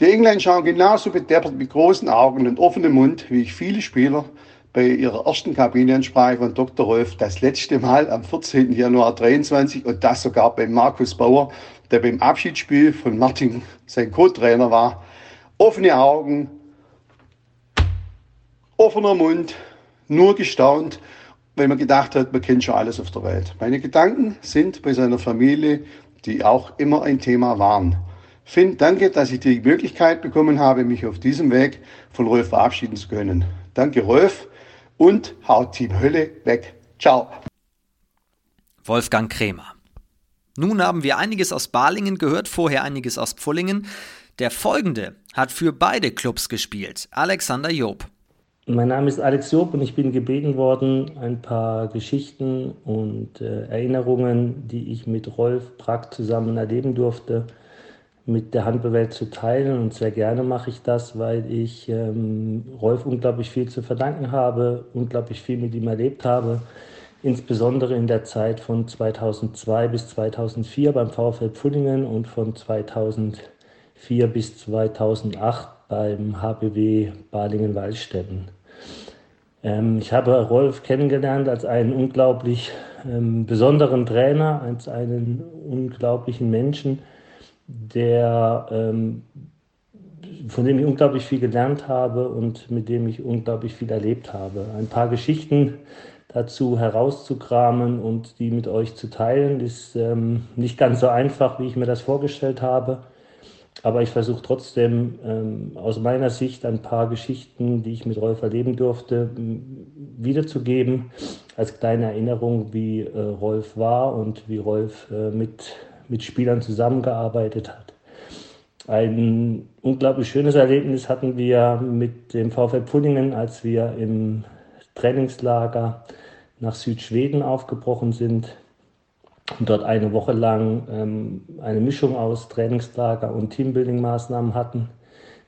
Die Engländer schauen genauso bedeppert mit großen Augen und offenem Mund, wie ich viele Spieler bei ihrer ersten Kabinenansprache von Dr. Rolf das letzte Mal am 14. Januar 23 und das sogar bei Markus Bauer, der beim Abschiedsspiel von Martin sein Co-Trainer war. Offene Augen, offener Mund, nur gestaunt, weil man gedacht hat, man kennt schon alles auf der Welt. Meine Gedanken sind bei seiner Familie, die auch immer ein Thema waren. Finn, danke, dass ich die Möglichkeit bekommen habe, mich auf diesem Weg von Rolf verabschieden zu können. Danke, Rolf, und haut Team Hölle weg. Ciao. Wolfgang Krämer. Nun haben wir einiges aus Balingen gehört, vorher einiges aus Pfullingen. Der folgende hat für beide Clubs gespielt, Alexander Job. Mein Name ist Alex Job und ich bin gebeten worden, ein paar Geschichten und äh, Erinnerungen, die ich mit Rolf Brack zusammen erleben durfte, mit der Handballwelt zu teilen. Und sehr gerne mache ich das, weil ich ähm, Rolf unglaublich viel zu verdanken habe, unglaublich viel mit ihm erlebt habe. Insbesondere in der Zeit von 2002 bis 2004 beim VfL Pfullingen und von 2004 bis 2008 beim HBW Balingen-Waldstätten. Ähm, ich habe Rolf kennengelernt als einen unglaublich ähm, besonderen Trainer, als einen unglaublichen Menschen, der, ähm, von dem ich unglaublich viel gelernt habe und mit dem ich unglaublich viel erlebt habe. Ein paar Geschichten dazu herauszukramen und die mit euch zu teilen, ist nicht ganz so einfach, wie ich mir das vorgestellt habe. Aber ich versuche trotzdem ähm, aus meiner Sicht ein paar Geschichten, die ich mit Rolf erleben durfte, wiederzugeben, als kleine Erinnerung, wie äh, Rolf war und wie Rolf äh, mit mit Spielern zusammengearbeitet hat. Ein unglaublich schönes Erlebnis hatten wir mit dem VfL Pullingen, als wir im Trainingslager nach Südschweden aufgebrochen sind und dort eine Woche lang ähm, eine Mischung aus Trainingslager und Teambuilding-Maßnahmen hatten.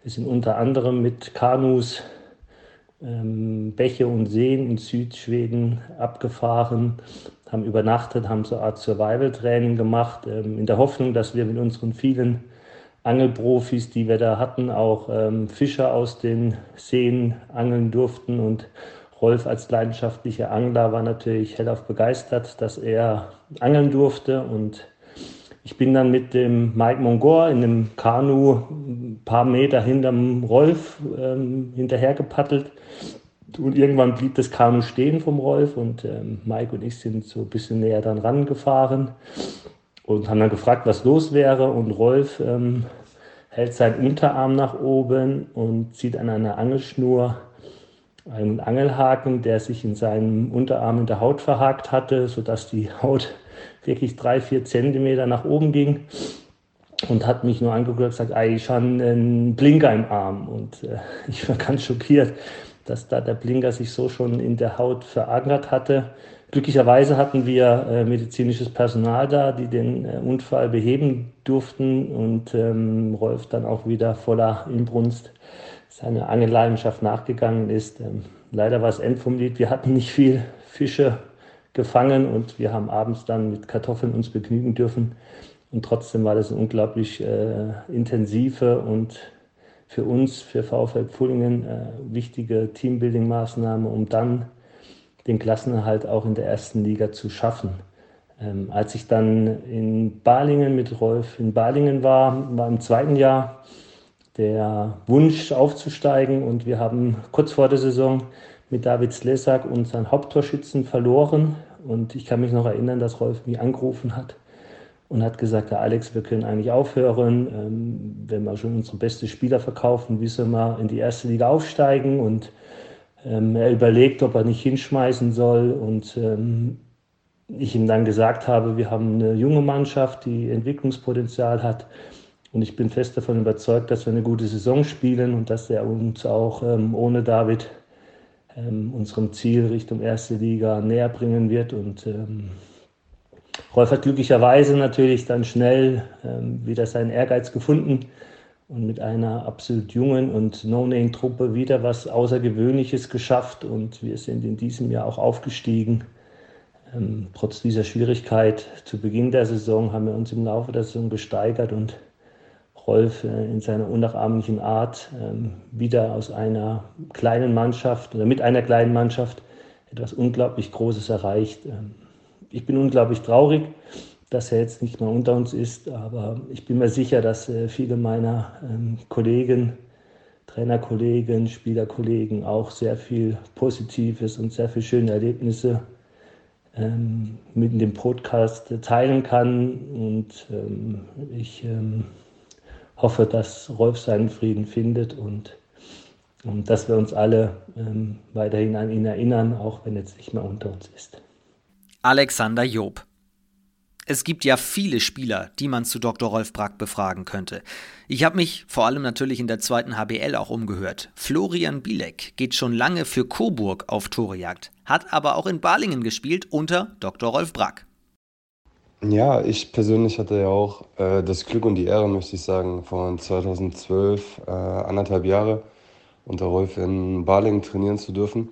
Wir sind unter anderem mit Kanus ähm, Bäche und Seen in Südschweden abgefahren, haben übernachtet, haben so eine Art Survival-Training gemacht, ähm, in der Hoffnung, dass wir mit unseren vielen Angelprofis, die wir da hatten, auch ähm, Fischer aus den Seen angeln durften. Und Rolf als leidenschaftlicher Angler war natürlich hellauf begeistert, dass er angeln durfte. Und ich bin dann mit dem Mike Mongor in einem Kanu ein paar Meter hinterm Rolf ähm, hinterher und irgendwann blieb das Kanu stehen vom Rolf und ähm, Mike und ich sind so ein bisschen näher dann rangefahren und haben dann gefragt, was los wäre. Und Rolf ähm, hält seinen Unterarm nach oben und zieht an einer Angelschnur einen Angelhaken, der sich in seinem Unterarm in der Haut verhakt hatte, sodass die Haut <laughs> wirklich drei, vier Zentimeter nach oben ging und hat mich nur angeguckt und gesagt, ich habe einen Blinker im Arm. Und äh, <laughs> ich war ganz schockiert dass da der Blinker sich so schon in der Haut verankert hatte. Glücklicherweise hatten wir äh, medizinisches Personal da, die den äh, Unfall beheben durften und ähm, Rolf dann auch wieder voller Inbrunst seiner Angelleidenschaft nachgegangen ist. Ähm, leider war es End vom Lied. Wir hatten nicht viel Fische gefangen und wir haben abends dann mit Kartoffeln uns begnügen dürfen. Und trotzdem war das eine unglaublich äh, intensive und für uns, für VfL Pfullingen, äh, wichtige Teambuilding-Maßnahme, um dann den Klassenerhalt auch in der ersten Liga zu schaffen. Ähm, als ich dann in Balingen mit Rolf in Balingen war, war im zweiten Jahr der Wunsch aufzusteigen und wir haben kurz vor der Saison mit David Slesak unseren Haupttorschützen verloren. Und ich kann mich noch erinnern, dass Rolf mich angerufen hat und hat gesagt, ja, Alex, wir können eigentlich aufhören, ähm, wenn wir schon unsere besten Spieler verkaufen, wie sollen wir in die erste Liga aufsteigen? Und ähm, er überlegt, ob er nicht hinschmeißen soll. Und ähm, ich ihm dann gesagt habe, wir haben eine junge Mannschaft, die Entwicklungspotenzial hat und ich bin fest davon überzeugt, dass wir eine gute Saison spielen und dass er uns auch ähm, ohne David ähm, unserem Ziel Richtung erste Liga näher bringen wird und ähm, Rolf hat glücklicherweise natürlich dann schnell ähm, wieder seinen Ehrgeiz gefunden und mit einer absolut jungen und No-Name-Truppe wieder was Außergewöhnliches geschafft. Und wir sind in diesem Jahr auch aufgestiegen. Ähm, trotz dieser Schwierigkeit zu Beginn der Saison haben wir uns im Laufe der Saison gesteigert und Rolf äh, in seiner unnachahmlichen Art ähm, wieder aus einer kleinen Mannschaft oder mit einer kleinen Mannschaft etwas unglaublich Großes erreicht. Ähm, ich bin unglaublich traurig, dass er jetzt nicht mehr unter uns ist, aber ich bin mir sicher, dass äh, viele meiner ähm, Kollegen, Trainerkollegen, Spielerkollegen auch sehr viel Positives und sehr viele schöne Erlebnisse mit dem Podcast teilen kann. Und ich hoffe, dass Rolf seinen Frieden findet und, und dass wir uns alle ähm, weiterhin an ihn erinnern, auch wenn er jetzt nicht mehr unter uns ist. Alexander Job. Es gibt ja viele Spieler, die man zu Dr. Rolf Brack befragen könnte. Ich habe mich vor allem natürlich in der zweiten HBL auch umgehört. Florian Bielek geht schon lange für Coburg auf Torejagd, hat aber auch in Balingen gespielt unter Dr. Rolf Brack. Ja, ich persönlich hatte ja auch äh, das Glück und die Ehre, möchte ich sagen, von 2012 äh, anderthalb Jahre unter Rolf in Balingen trainieren zu dürfen.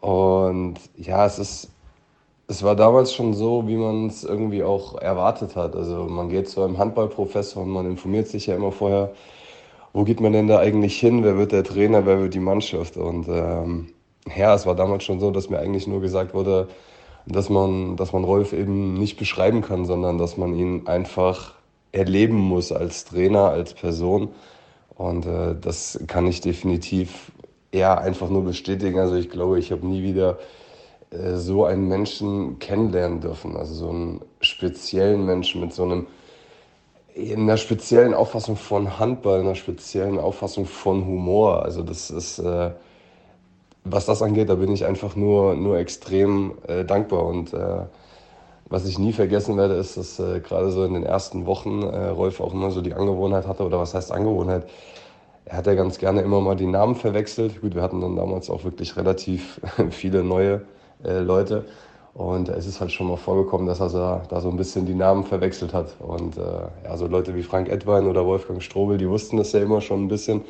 Und ja, es ist es war damals schon so, wie man es irgendwie auch erwartet hat. Also man geht zu einem Handballprofessor und man informiert sich ja immer vorher, wo geht man denn da eigentlich hin, wer wird der Trainer, wer wird die Mannschaft. Und ähm, ja, es war damals schon so, dass mir eigentlich nur gesagt wurde, dass man, dass man Rolf eben nicht beschreiben kann, sondern dass man ihn einfach erleben muss als Trainer, als Person. Und äh, das kann ich definitiv eher einfach nur bestätigen. Also ich glaube, ich habe nie wieder äh, so einen Menschen kennenlernen dürfen. Also so einen speziellen Menschen mit so einem, in einer speziellen Auffassung von Handball, in einer speziellen Auffassung von Humor. Also das ist, äh, was das angeht, da bin ich einfach nur, nur extrem äh, dankbar. Und äh, was ich nie vergessen werde, ist, dass äh, gerade so in den ersten Wochen äh, Rolf auch immer so die Angewohnheit hatte, oder was heißt Angewohnheit? Er hat ja ganz gerne immer mal die Namen verwechselt. Gut, wir hatten dann damals auch wirklich relativ <laughs> viele neue äh, Leute. Und es ist halt schon mal vorgekommen, dass er da so ein bisschen die Namen verwechselt hat. Und äh, ja, so Leute wie Frank Edwein oder Wolfgang Strobel, die wussten das ja immer schon ein bisschen.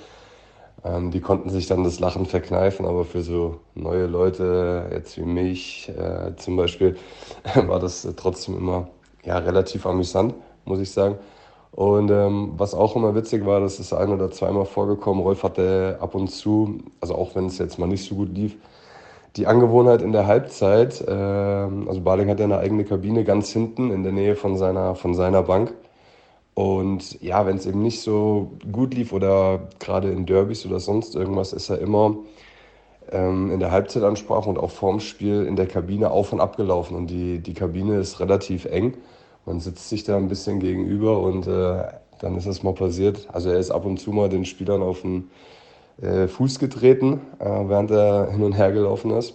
Ähm, die konnten sich dann das Lachen verkneifen, aber für so neue Leute, jetzt wie mich äh, zum Beispiel, <laughs> war das trotzdem immer ja, relativ amüsant, muss ich sagen. Und ähm, was auch immer witzig war, das ist ein oder zweimal vorgekommen. Rolf hatte ab und zu, also auch wenn es jetzt mal nicht so gut lief, die Angewohnheit in der Halbzeit, äh, also Baling hat ja eine eigene Kabine ganz hinten in der Nähe von seiner, von seiner Bank. Und ja, wenn es eben nicht so gut lief oder gerade in Derbys oder sonst irgendwas, ist er immer ähm, in der Halbzeitansprache und auch vorm Spiel in der Kabine auf und ab gelaufen. Und die, die Kabine ist relativ eng. Man sitzt sich da ein bisschen gegenüber und äh, dann ist es mal passiert. Also er ist ab und zu mal den Spielern auf den äh, Fuß getreten, äh, während er hin und her gelaufen ist.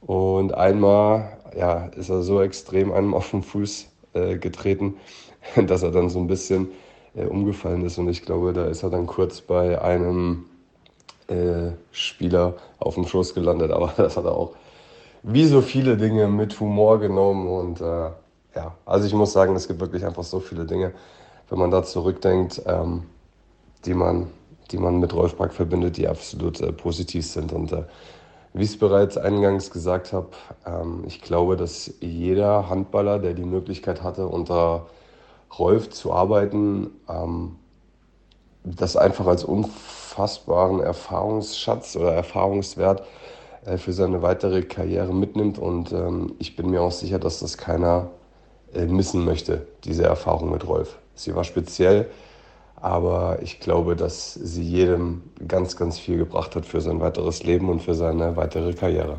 Und einmal ja, ist er so extrem einem auf den Fuß äh, getreten, <laughs> dass er dann so ein bisschen äh, umgefallen ist. Und ich glaube, da ist er dann kurz bei einem äh, Spieler auf dem Schoß gelandet. Aber <laughs> das hat er auch wie so viele Dinge mit Humor genommen. Und äh, ja, also ich muss sagen, es gibt wirklich einfach so viele Dinge, wenn man da zurückdenkt, ähm, die man die man mit Rolf Brack verbindet, die absolut äh, positiv sind. Und äh, wie ich es bereits eingangs gesagt habe, ähm, ich glaube, dass jeder Handballer, der die Möglichkeit hatte, unter Rolf zu arbeiten, ähm, das einfach als unfassbaren Erfahrungsschatz oder Erfahrungswert äh, für seine weitere Karriere mitnimmt. Und ähm, ich bin mir auch sicher, dass das keiner äh, missen möchte, diese Erfahrung mit Rolf. Sie war speziell aber ich glaube, dass sie jedem ganz, ganz viel gebracht hat für sein weiteres Leben und für seine weitere Karriere.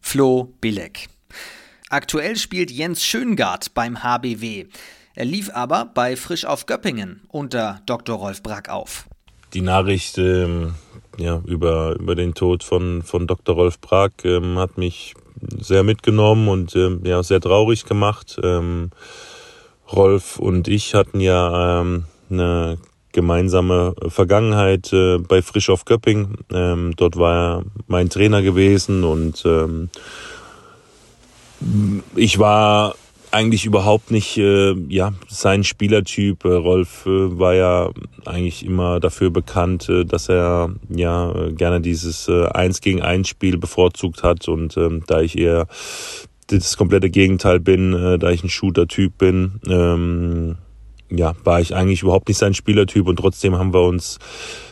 Flo Bilek. Aktuell spielt Jens Schöngard beim HBW. Er lief aber bei Frisch auf Göppingen unter Dr. Rolf Brack auf. Die Nachricht ähm, ja, über, über den Tod von, von Dr. Rolf Brack ähm, hat mich sehr mitgenommen und ähm, ja, sehr traurig gemacht. Ähm, Rolf und ich hatten ja ähm, eine gemeinsame Vergangenheit äh, bei Frisch auf Göpping. Ähm, dort war er mein Trainer gewesen und ich war eigentlich überhaupt nicht äh, ja sein Spielertyp. Äh, Rolf äh, war ja eigentlich immer dafür bekannt, äh, dass er ja äh, gerne dieses äh, Eins gegen Eins Spiel bevorzugt hat und ähm, da ich eher das komplette Gegenteil bin, da ich ein Shooter-Typ bin, ähm, ja, war ich eigentlich überhaupt nicht sein Spielertyp und trotzdem haben wir uns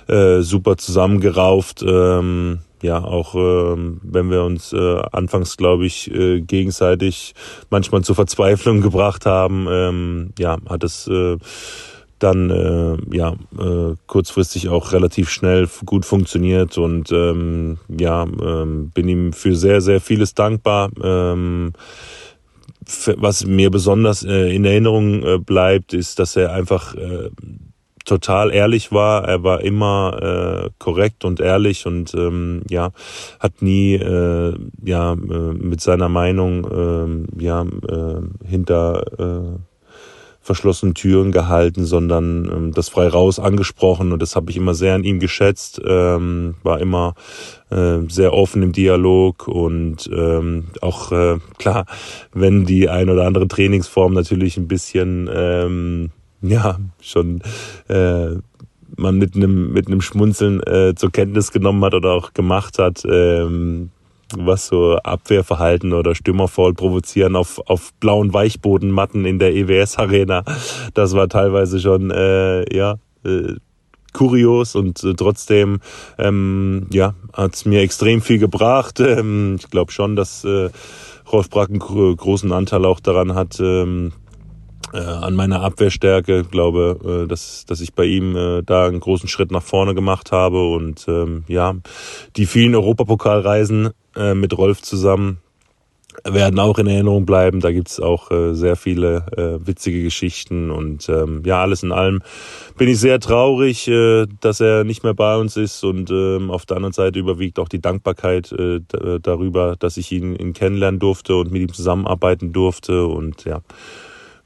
super zusammengerauft. Ähm, ja, auch ähm, wenn wir uns äh, anfangs, glaube ich, äh, gegenseitig manchmal zur Verzweiflung gebracht haben, ähm, ja, hat es äh, dann äh, ja äh, kurzfristig auch relativ schnell gut funktioniert und ähm, ja ähm, bin ihm für sehr sehr vieles dankbar. Ähm, was mir besonders äh, in Erinnerung äh, bleibt, ist, dass er einfach äh, total ehrlich war. Er war immer äh, korrekt und ehrlich und ähm, ja hat nie äh, ja äh, mit seiner Meinung äh, ja äh, hinter äh, verschlossenen Türen gehalten, sondern ähm, das frei raus angesprochen und das habe ich immer sehr an ihm geschätzt. Ähm, war immer äh, sehr offen im Dialog und ähm, auch äh, klar, wenn die ein oder andere Trainingsform natürlich ein bisschen ähm, <laughs> ja, schon äh, man mit einem mit einem Schmunzeln äh, zur Kenntnis genommen hat oder auch gemacht hat, ähm, was so Abwehrverhalten oder Stürmerfall provozieren auf, auf blauen Weichbodenmatten in der EWS Arena. Das war teilweise schon äh, ja äh, kurios und äh, trotzdem ähm, ja hat's mir extrem viel gebracht. <laughs> Ähm, ich glaube schon, dass äh, Rolf Brack einen großen Anteil auch daran hat, ähm, äh, an meiner Abwehrstärke. Glaube, äh, dass, dass ich bei ihm äh, da einen großen Schritt nach vorne gemacht habe. Und ähm, ja, die vielen Europapokalreisen äh, mit Rolf zusammen werden auch in Erinnerung bleiben. Da gibt's auch äh, sehr viele äh, witzige Geschichten. Und ähm, ja, alles in allem bin ich sehr traurig, äh, dass er nicht mehr bei uns ist. Und ähm, auf der anderen Seite überwiegt auch die Dankbarkeit äh, darüber, dass ich ihn, ihn kennenlernen durfte und mit ihm zusammenarbeiten durfte. Und ja,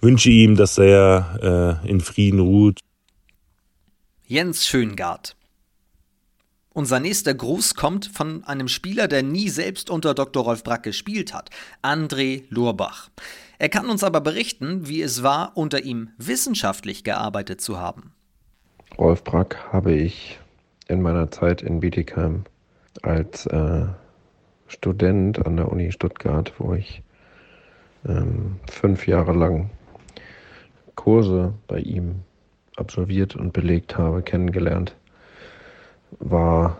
wünsche ihm, dass er äh, in Frieden ruht. Jens Schöngard. Unser nächster Gruß kommt von einem Spieler, der nie selbst unter Dr. Rolf Brack gespielt hat, André Lurbach. Er kann uns aber berichten, wie es war, unter ihm wissenschaftlich gearbeitet zu haben. Rolf Brack habe ich in meiner Zeit in Bietigheim als äh, Student an der Uni Stuttgart, wo ich ähm, fünf Jahre lang Kurse bei ihm absolviert und belegt habe, kennengelernt, war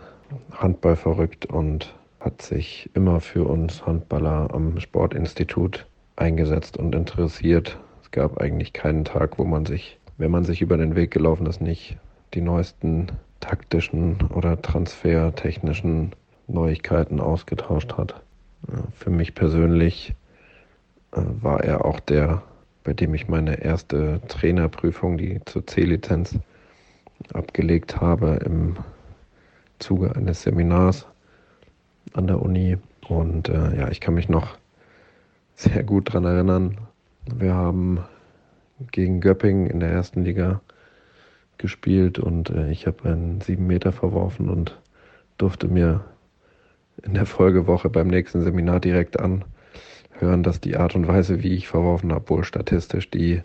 Handball verrückt und hat sich immer für uns Handballer am Sportinstitut eingesetzt und interessiert. Es gab eigentlich keinen Tag, wo man sich, wenn man sich über den Weg gelaufen ist, nicht die neuesten taktischen oder transfertechnischen Neuigkeiten ausgetauscht hat. Für mich persönlich äh, war er auch der bei dem ich meine erste Trainerprüfung, die zur C-Lizenz, abgelegt habe im Zuge eines Seminars an der Uni. Und äh, ja, ich kann mich noch sehr gut daran erinnern. Wir haben gegen Göpping in der ersten Liga gespielt und äh, ich habe einen sieben Meter verworfen und durfte mir in der Folgewoche beim nächsten Seminar direkt an hören, dass die Art und Weise, wie ich verworfen habe, wohl statistisch die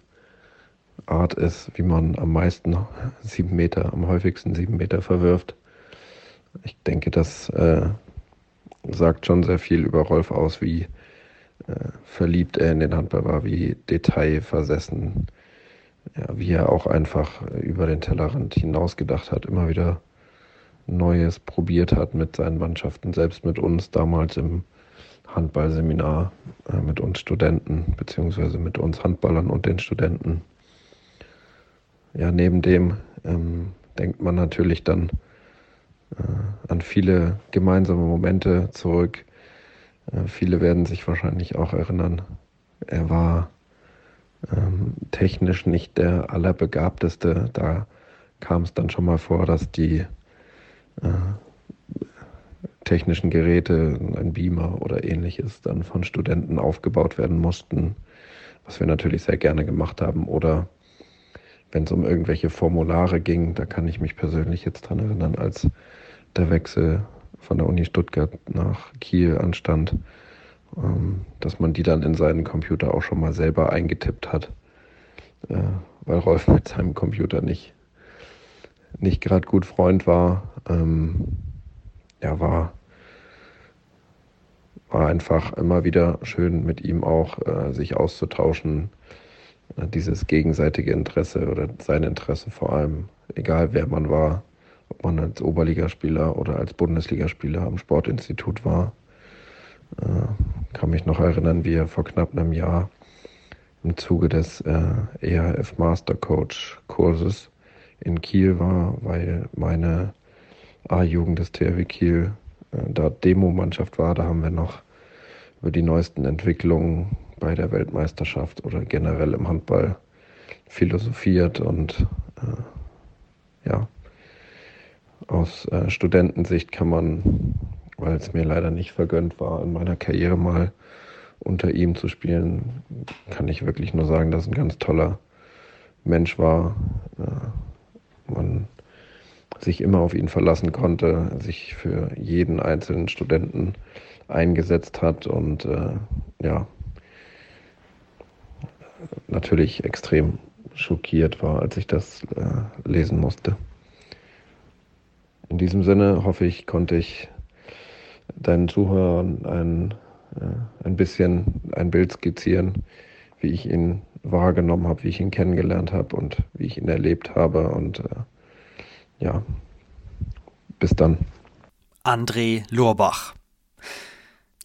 Art ist, wie man am meisten sieben Meter, am häufigsten sieben Meter verwirft. Ich denke, das äh, sagt schon sehr viel über Rolf aus, wie äh, verliebt er in den Handball war, wie detailversessen, ja, wie er auch einfach über den Tellerrand hinausgedacht hat, immer wieder Neues probiert hat mit seinen Mannschaften, selbst mit uns damals im Handballseminar äh, mit uns Studenten, beziehungsweise mit uns Handballern und den Studenten. Ja, neben dem ähm, denkt man natürlich dann äh, an viele gemeinsame Momente zurück, Äh, viele werden sich wahrscheinlich auch erinnern, er war ähm, technisch nicht der allerbegabteste. Da kam es dann schon mal vor, dass die äh, technischen Geräte, ein Beamer oder ähnliches, dann von Studenten aufgebaut werden mussten, was wir natürlich sehr gerne gemacht haben. Oder wenn es um irgendwelche Formulare ging, da kann ich mich persönlich jetzt dran erinnern, als der Wechsel von der Uni Stuttgart nach Kiel anstand, ähm, dass man die dann in seinen Computer auch schon mal selber eingetippt hat, äh, weil Rolf <laughs> mit seinem Computer nicht, nicht gerade gut Freund war. Er war, war einfach immer wieder schön mit ihm auch äh, sich auszutauschen, äh, dieses gegenseitige Interesse oder sein Interesse vor allem, egal wer man war, ob man als Oberligaspieler oder als Bundesligaspieler am Sportinstitut war. Äh, kann mich noch erinnern, wie er vor knapp einem Jahr im Zuge des äh, EHF Master Coach Kurses in Kiel war, weil meine A-Jugend des THW Kiel äh, da Demo-Mannschaft war. Da haben wir noch über die neuesten Entwicklungen bei der Weltmeisterschaft oder generell im Handball philosophiert und äh, ja, aus äh, Studentensicht kann man, weil es mir leider nicht vergönnt war, in meiner Karriere mal unter ihm zu spielen, kann ich wirklich nur sagen, dass ein ganz toller Mensch war. Äh, man sich immer auf ihn verlassen konnte, sich für jeden einzelnen Studenten eingesetzt hat und äh, ja, natürlich extrem schockiert war, als ich das äh, lesen musste. In diesem Sinne hoffe ich, konnte ich deinen Zuhörern ein, äh, ein bisschen ein Bild skizzieren, wie ich ihn wahrgenommen habe, wie ich ihn kennengelernt habe und wie ich ihn erlebt habe. Und äh, ja, bis dann. André Lorbach.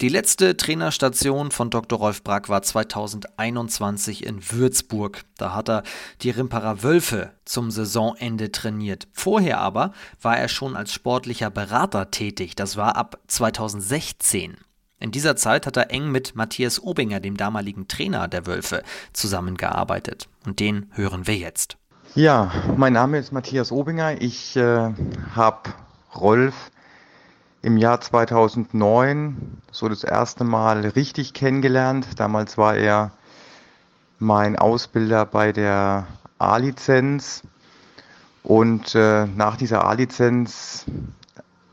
Die letzte Trainerstation von Dr. Rolf Brack war 2021 in Würzburg. Da hat er die Rimperer Wölfe zum Saisonende trainiert. Vorher aber war er schon als sportlicher Berater tätig. Das war ab 2016. In dieser Zeit hat er eng mit Matthias Obinger, dem damaligen Trainer der Wölfe, zusammengearbeitet. Und den hören wir jetzt. Ja, mein Name ist Matthias Obinger. Ich äh, habe Rolf im Jahr 2009 so das erste Mal richtig kennengelernt. Damals war er mein Ausbilder bei der A-Lizenz und äh, nach dieser A-Lizenz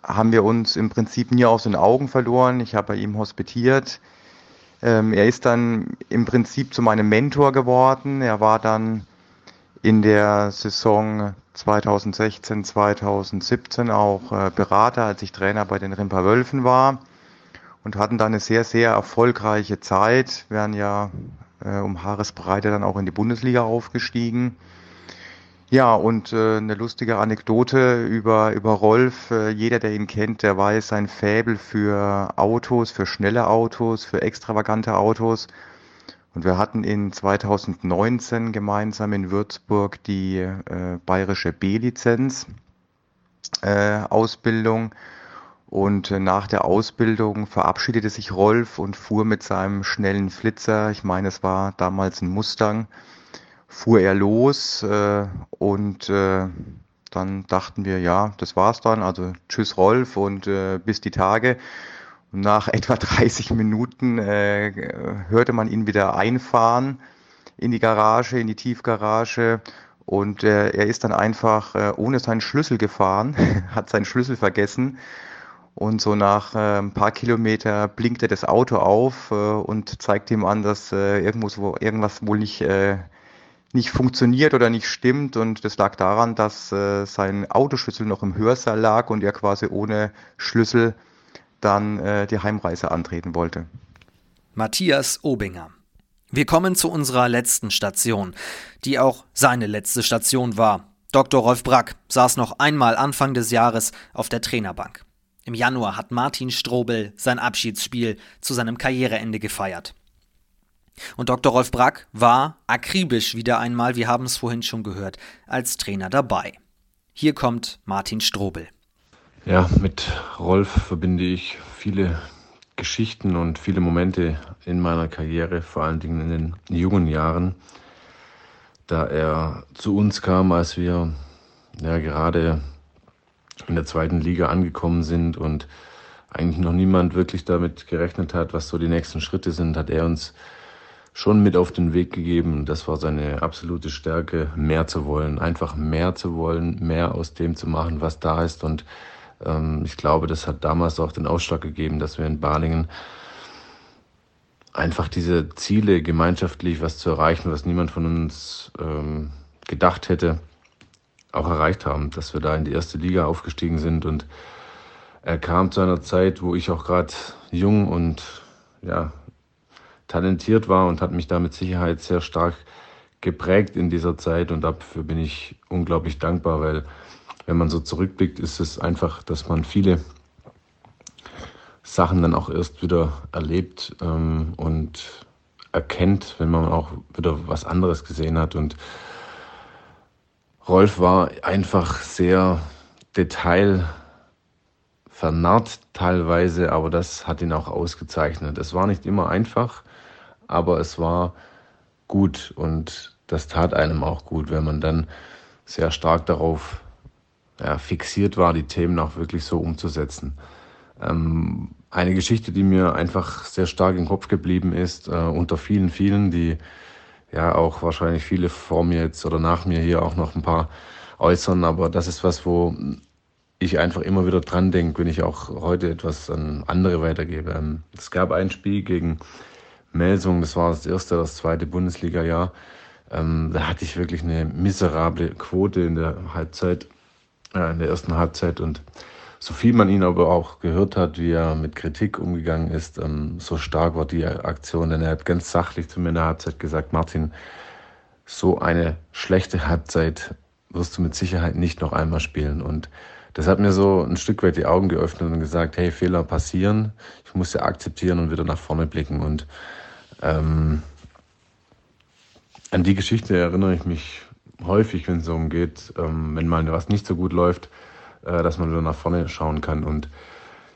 haben wir uns im Prinzip nie aus den Augen verloren. Ich habe bei ihm hospitiert. Ähm, er ist dann im Prinzip zu meinem Mentor geworden. Er war dann in der Saison 2016, 2017 auch äh, Berater, als ich Trainer bei den Rimper Wölfen war und hatten dann eine sehr, sehr erfolgreiche Zeit. Wir wären ja äh, um Haaresbreite dann auch in die Bundesliga aufgestiegen. Ja, und äh, eine lustige Anekdote über, über Rolf. Äh, jeder, der ihn kennt, der weiß sein Fäbel für Autos, für schnelle Autos, für extravagante Autos. Und wir hatten in 2019 gemeinsam in Würzburg die äh, bayerische B-Lizenz äh, Ausbildung. Und äh, nach der Ausbildung verabschiedete sich Rolf und fuhr mit seinem schnellen Flitzer, ich meine, es war damals ein Mustang, fuhr er los äh, und äh, dann dachten wir, ja, das war's dann, also tschüss Rolf und äh, bis die Tage. Nach etwa <laughs> 30 Minuten äh, hörte man ihn wieder einfahren in die Garage, in die Tiefgarage. Und äh, er ist dann einfach äh, ohne seinen Schlüssel gefahren, <laughs> hat seinen Schlüssel vergessen. Und so nach äh, ein paar Kilometer blinkte das Auto auf äh, und zeigte ihm an, dass äh, irgendwas, wo, irgendwas wohl nicht, äh, nicht funktioniert oder nicht stimmt. Und das lag daran, dass äh, sein Autoschlüssel noch im Hörsaal lag und er quasi ohne Schlüssel dann äh, die Heimreise antreten wollte. Matthias Obinger. Wir kommen zu unserer letzten Station, die auch seine letzte Station war. Dr. Rolf Brack saß noch einmal Anfang des Jahres auf der Trainerbank. Im Januar hat Martin Strobel sein Abschiedsspiel zu seinem Karriereende gefeiert. Und Dr. Rolf Brack war akribisch wieder einmal, wir haben es vorhin schon gehört, als Trainer dabei. Hier kommt Martin Strobel. Ja, mit Rolf verbinde ich viele Geschichten und viele Momente in meiner Karriere, vor allen Dingen in den jungen Jahren, da er zu uns kam, als wir ja gerade in der zweiten Liga angekommen sind und eigentlich noch niemand wirklich damit gerechnet hat, was so die nächsten Schritte sind, hat er uns schon mit auf den Weg gegeben. Das war seine absolute Stärke, mehr zu wollen, einfach mehr zu wollen, mehr aus dem zu machen, was da ist. Und ich glaube, das hat damals auch den Ausschlag gegeben, dass wir in Balingen einfach diese Ziele gemeinschaftlich was zu erreichen, was niemand von uns ähm, gedacht hätte, auch erreicht haben, dass wir da in die erste Liga aufgestiegen sind und er kam zu einer Zeit, wo ich auch gerade jung und ja, talentiert war und hat mich da mit Sicherheit sehr stark geprägt in dieser Zeit und dafür bin ich unglaublich dankbar, weil wenn man so zurückblickt, ist es einfach, dass man viele Sachen dann auch erst wieder erlebt ähm, und erkennt, wenn man auch wieder was anderes gesehen hat. Und Rolf war einfach sehr detail vernarrt teilweise, aber das hat ihn auch ausgezeichnet. Es war nicht immer einfach, aber es war gut und das tat einem auch gut, wenn man dann sehr stark darauf ja, fixiert war, die Themen auch wirklich so umzusetzen. Ähm, eine Geschichte, die mir einfach sehr stark im Kopf geblieben ist, äh, unter vielen, vielen, die ja auch wahrscheinlich viele vor mir jetzt oder nach mir hier auch noch ein paar äußern, aber das ist was, wo ich einfach immer wieder dran denke, wenn ich auch heute etwas an andere weitergebe. Ähm, es gab ein Spiel gegen Melsung, das war das erste, das zweite Bundesliga-Jahr. Ähm, da hatte ich wirklich eine miserable Quote in der Halbzeit, äh, in der ersten Halbzeit. Und so viel man ihn aber auch gehört hat, wie er mit Kritik umgegangen ist, ähm, so stark war die Aktion, denn er hat ganz sachlich zu mir in der Halbzeit gesagt, Martin, so eine schlechte Halbzeit wirst du mit Sicherheit nicht noch einmal spielen. Und das hat mir so ein Stück weit die Augen geöffnet und gesagt, hey, Fehler passieren, ich muss ja akzeptieren und wieder nach vorne blicken. Und ähm, an die Geschichte erinnere ich mich häufig, wenn es darum geht, ähm, wenn mal was nicht so gut läuft, äh, dass man wieder nach vorne schauen kann. Und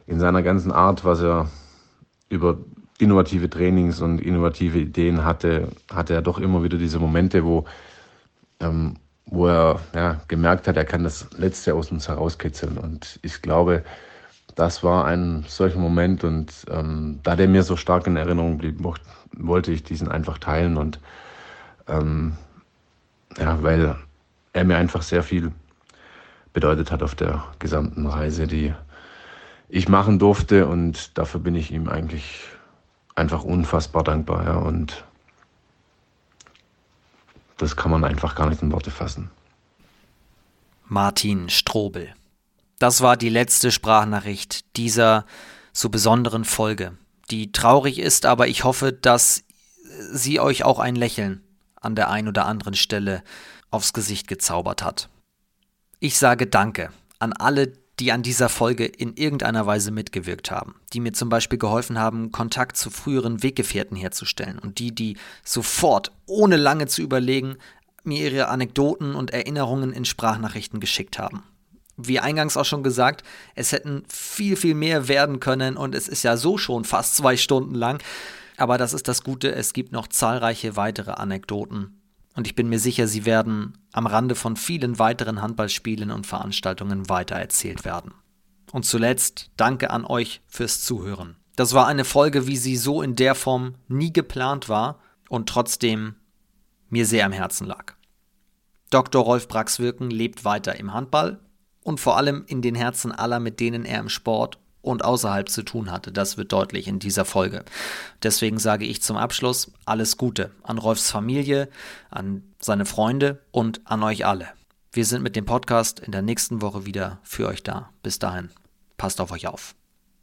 in seiner ganzen Art, was er über innovative Trainings und innovative Ideen hatte, hatte er doch immer wieder diese Momente, wo ähm, wo er ja, gemerkt hat, er kann das Letzte aus uns herauskitzeln. Und ich glaube, das war ein solcher Moment und ähm, da der mir so stark in Erinnerung blieb, wollte ich diesen einfach teilen und ähm, ja, weil er mir einfach sehr viel bedeutet hat auf der gesamten Reise, die ich machen durfte und dafür bin ich ihm eigentlich einfach unfassbar dankbar. Ja, und das kann man einfach gar nicht in Worte fassen. Martin Strobel. Das war die letzte Sprachnachricht dieser so besonderen Folge, die traurig ist, aber ich hoffe, dass sie euch auch ein Lächeln an der ein oder anderen Stelle aufs Gesicht gezaubert hat. Ich sage Danke an alle, die an dieser Folge in irgendeiner Weise mitgewirkt haben, die mir zum Beispiel geholfen haben, Kontakt zu früheren Weggefährten herzustellen und die, die sofort, ohne lange zu überlegen, mir ihre Anekdoten und Erinnerungen in Sprachnachrichten geschickt haben. Wie eingangs auch schon gesagt, es hätten viel, viel mehr werden können und es ist ja so schon fast zwei Stunden lang. Aber das ist das Gute, es gibt noch zahlreiche weitere Anekdoten und ich bin mir sicher, sie werden am Rande von vielen weiteren Handballspielen und Veranstaltungen weitererzählt werden. Und zuletzt danke an euch fürs Zuhören. Das war eine Folge, wie sie so in der Form nie geplant war und trotzdem mir sehr am Herzen lag. Dr. Rolf Brax Wirken lebt weiter im Handball und vor allem in den Herzen aller, mit denen er im Sport und außerhalb zu tun hatte. Das wird deutlich in dieser Folge. Deswegen sage ich zum Abschluss alles Gute an Rolfs Familie, an seine Freunde und an euch alle. Wir sind mit dem Podcast in der nächsten Woche wieder für euch da. Bis dahin, passt auf euch auf.